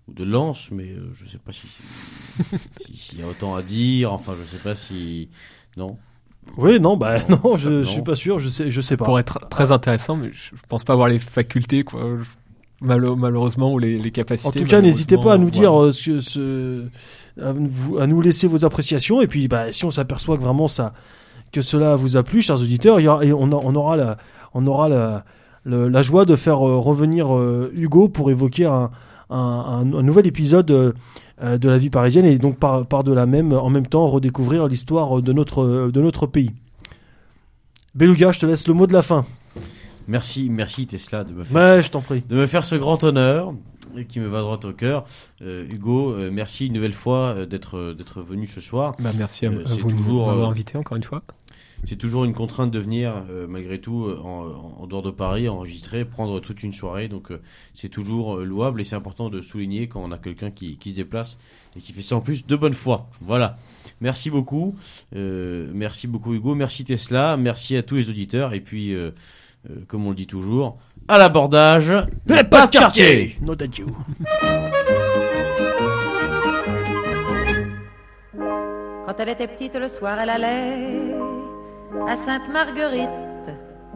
ou de Lens, mais euh, je sais pas si si- s'il y a autant à dire. Enfin, je sais pas si. Non. Oui, non, bah non, Non, je, je suis pas sûr, je sais, je sais pas. Pour être très intéressant, mais je, je pense pas avoir les facultés, quoi. Je- malheureusement, ou les, les capacités. En tout cas, n'hésitez pas à nous dire euh, ce, ce- à, vous- à nous laisser vos appréciations et puis bah, si on s'aperçoit que vraiment ça que cela vous a plu, chers auditeurs, il y aura- et on, a- on aura la on aura la, le- la joie de faire euh, revenir euh, Hugo pour évoquer un, un, un- un nouvel épisode euh, euh, de la vie parisienne et donc par, par de la même en même temps redécouvrir l'histoire de notre de notre pays. Beluga, je te laisse le mot de la fin. Merci, merci Tesla de me faire, Ouais, je t'en prie. de me faire ce grand honneur et qui me va droit au cœur. Euh, Hugo, euh, merci une nouvelle fois euh, d'être d'être venu ce soir. Bah, merci à, Euh, à vous de toujours, m'avoir euh, invité encore une fois. C'est toujours une contrainte de venir, euh, malgré tout, en, en dehors de Paris, enregistrer, prendre toute une soirée. Donc, euh, c'est toujours euh, louable et c'est important de souligner quand on a quelqu'un qui, qui se déplace et qui fait ça en plus de bonne foi. Voilà. Merci beaucoup. Euh, merci beaucoup, Hugo. Merci, Tesla. Merci à tous les auditeurs. Et puis, euh, comme on le dit toujours, à l'abordage, Mais pas de quartier. No thank you. Quand elle était petite, le soir, elle allait à Sainte-Marguerite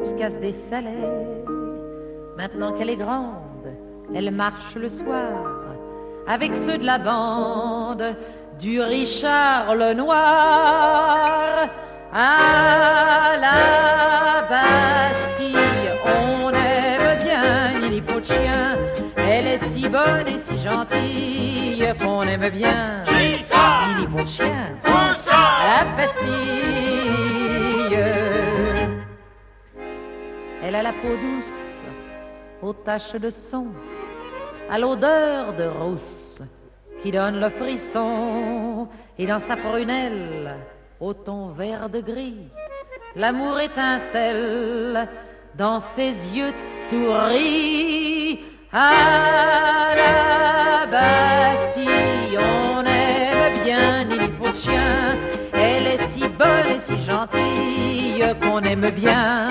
jusqu'à se dessaler. Maintenant qu'elle est grande, elle marche le soir avec ceux de la bande du Richard le Noir. À la Bastille, on aime bien Lily Chien. Elle est si bonne et si gentille qu'on aime bien. Lily Chien à la Bastille. Elle a la peau douce, aux taches de son, à l'odeur de rousse qui donne le frisson. Et dans sa prunelle, au ton vert de gris. L'amour étincelle dans ses yeux de souris. À la Bastille, on aime bien de chien. Elle est si bonne et si gentille qu'on aime bien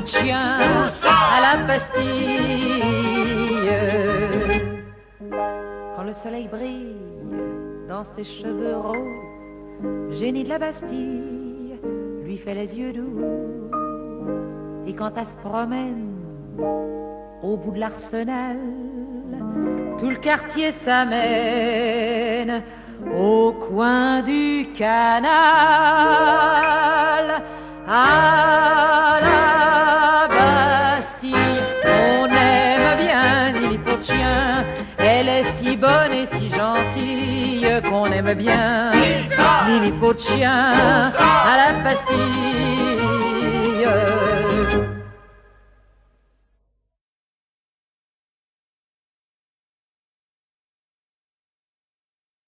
de chien à la Bastille. Quand le soleil brille dans ses cheveux roses, génie de la Bastille lui fait les yeux doux. Et quand elle se promène au bout de l'arsenal, tout le quartier s'amène au coin du canal. À la Bastille, on aime bien de chien. Elle est si bonne et si gentille qu'on aime bien Bini peau de chien à la pastille.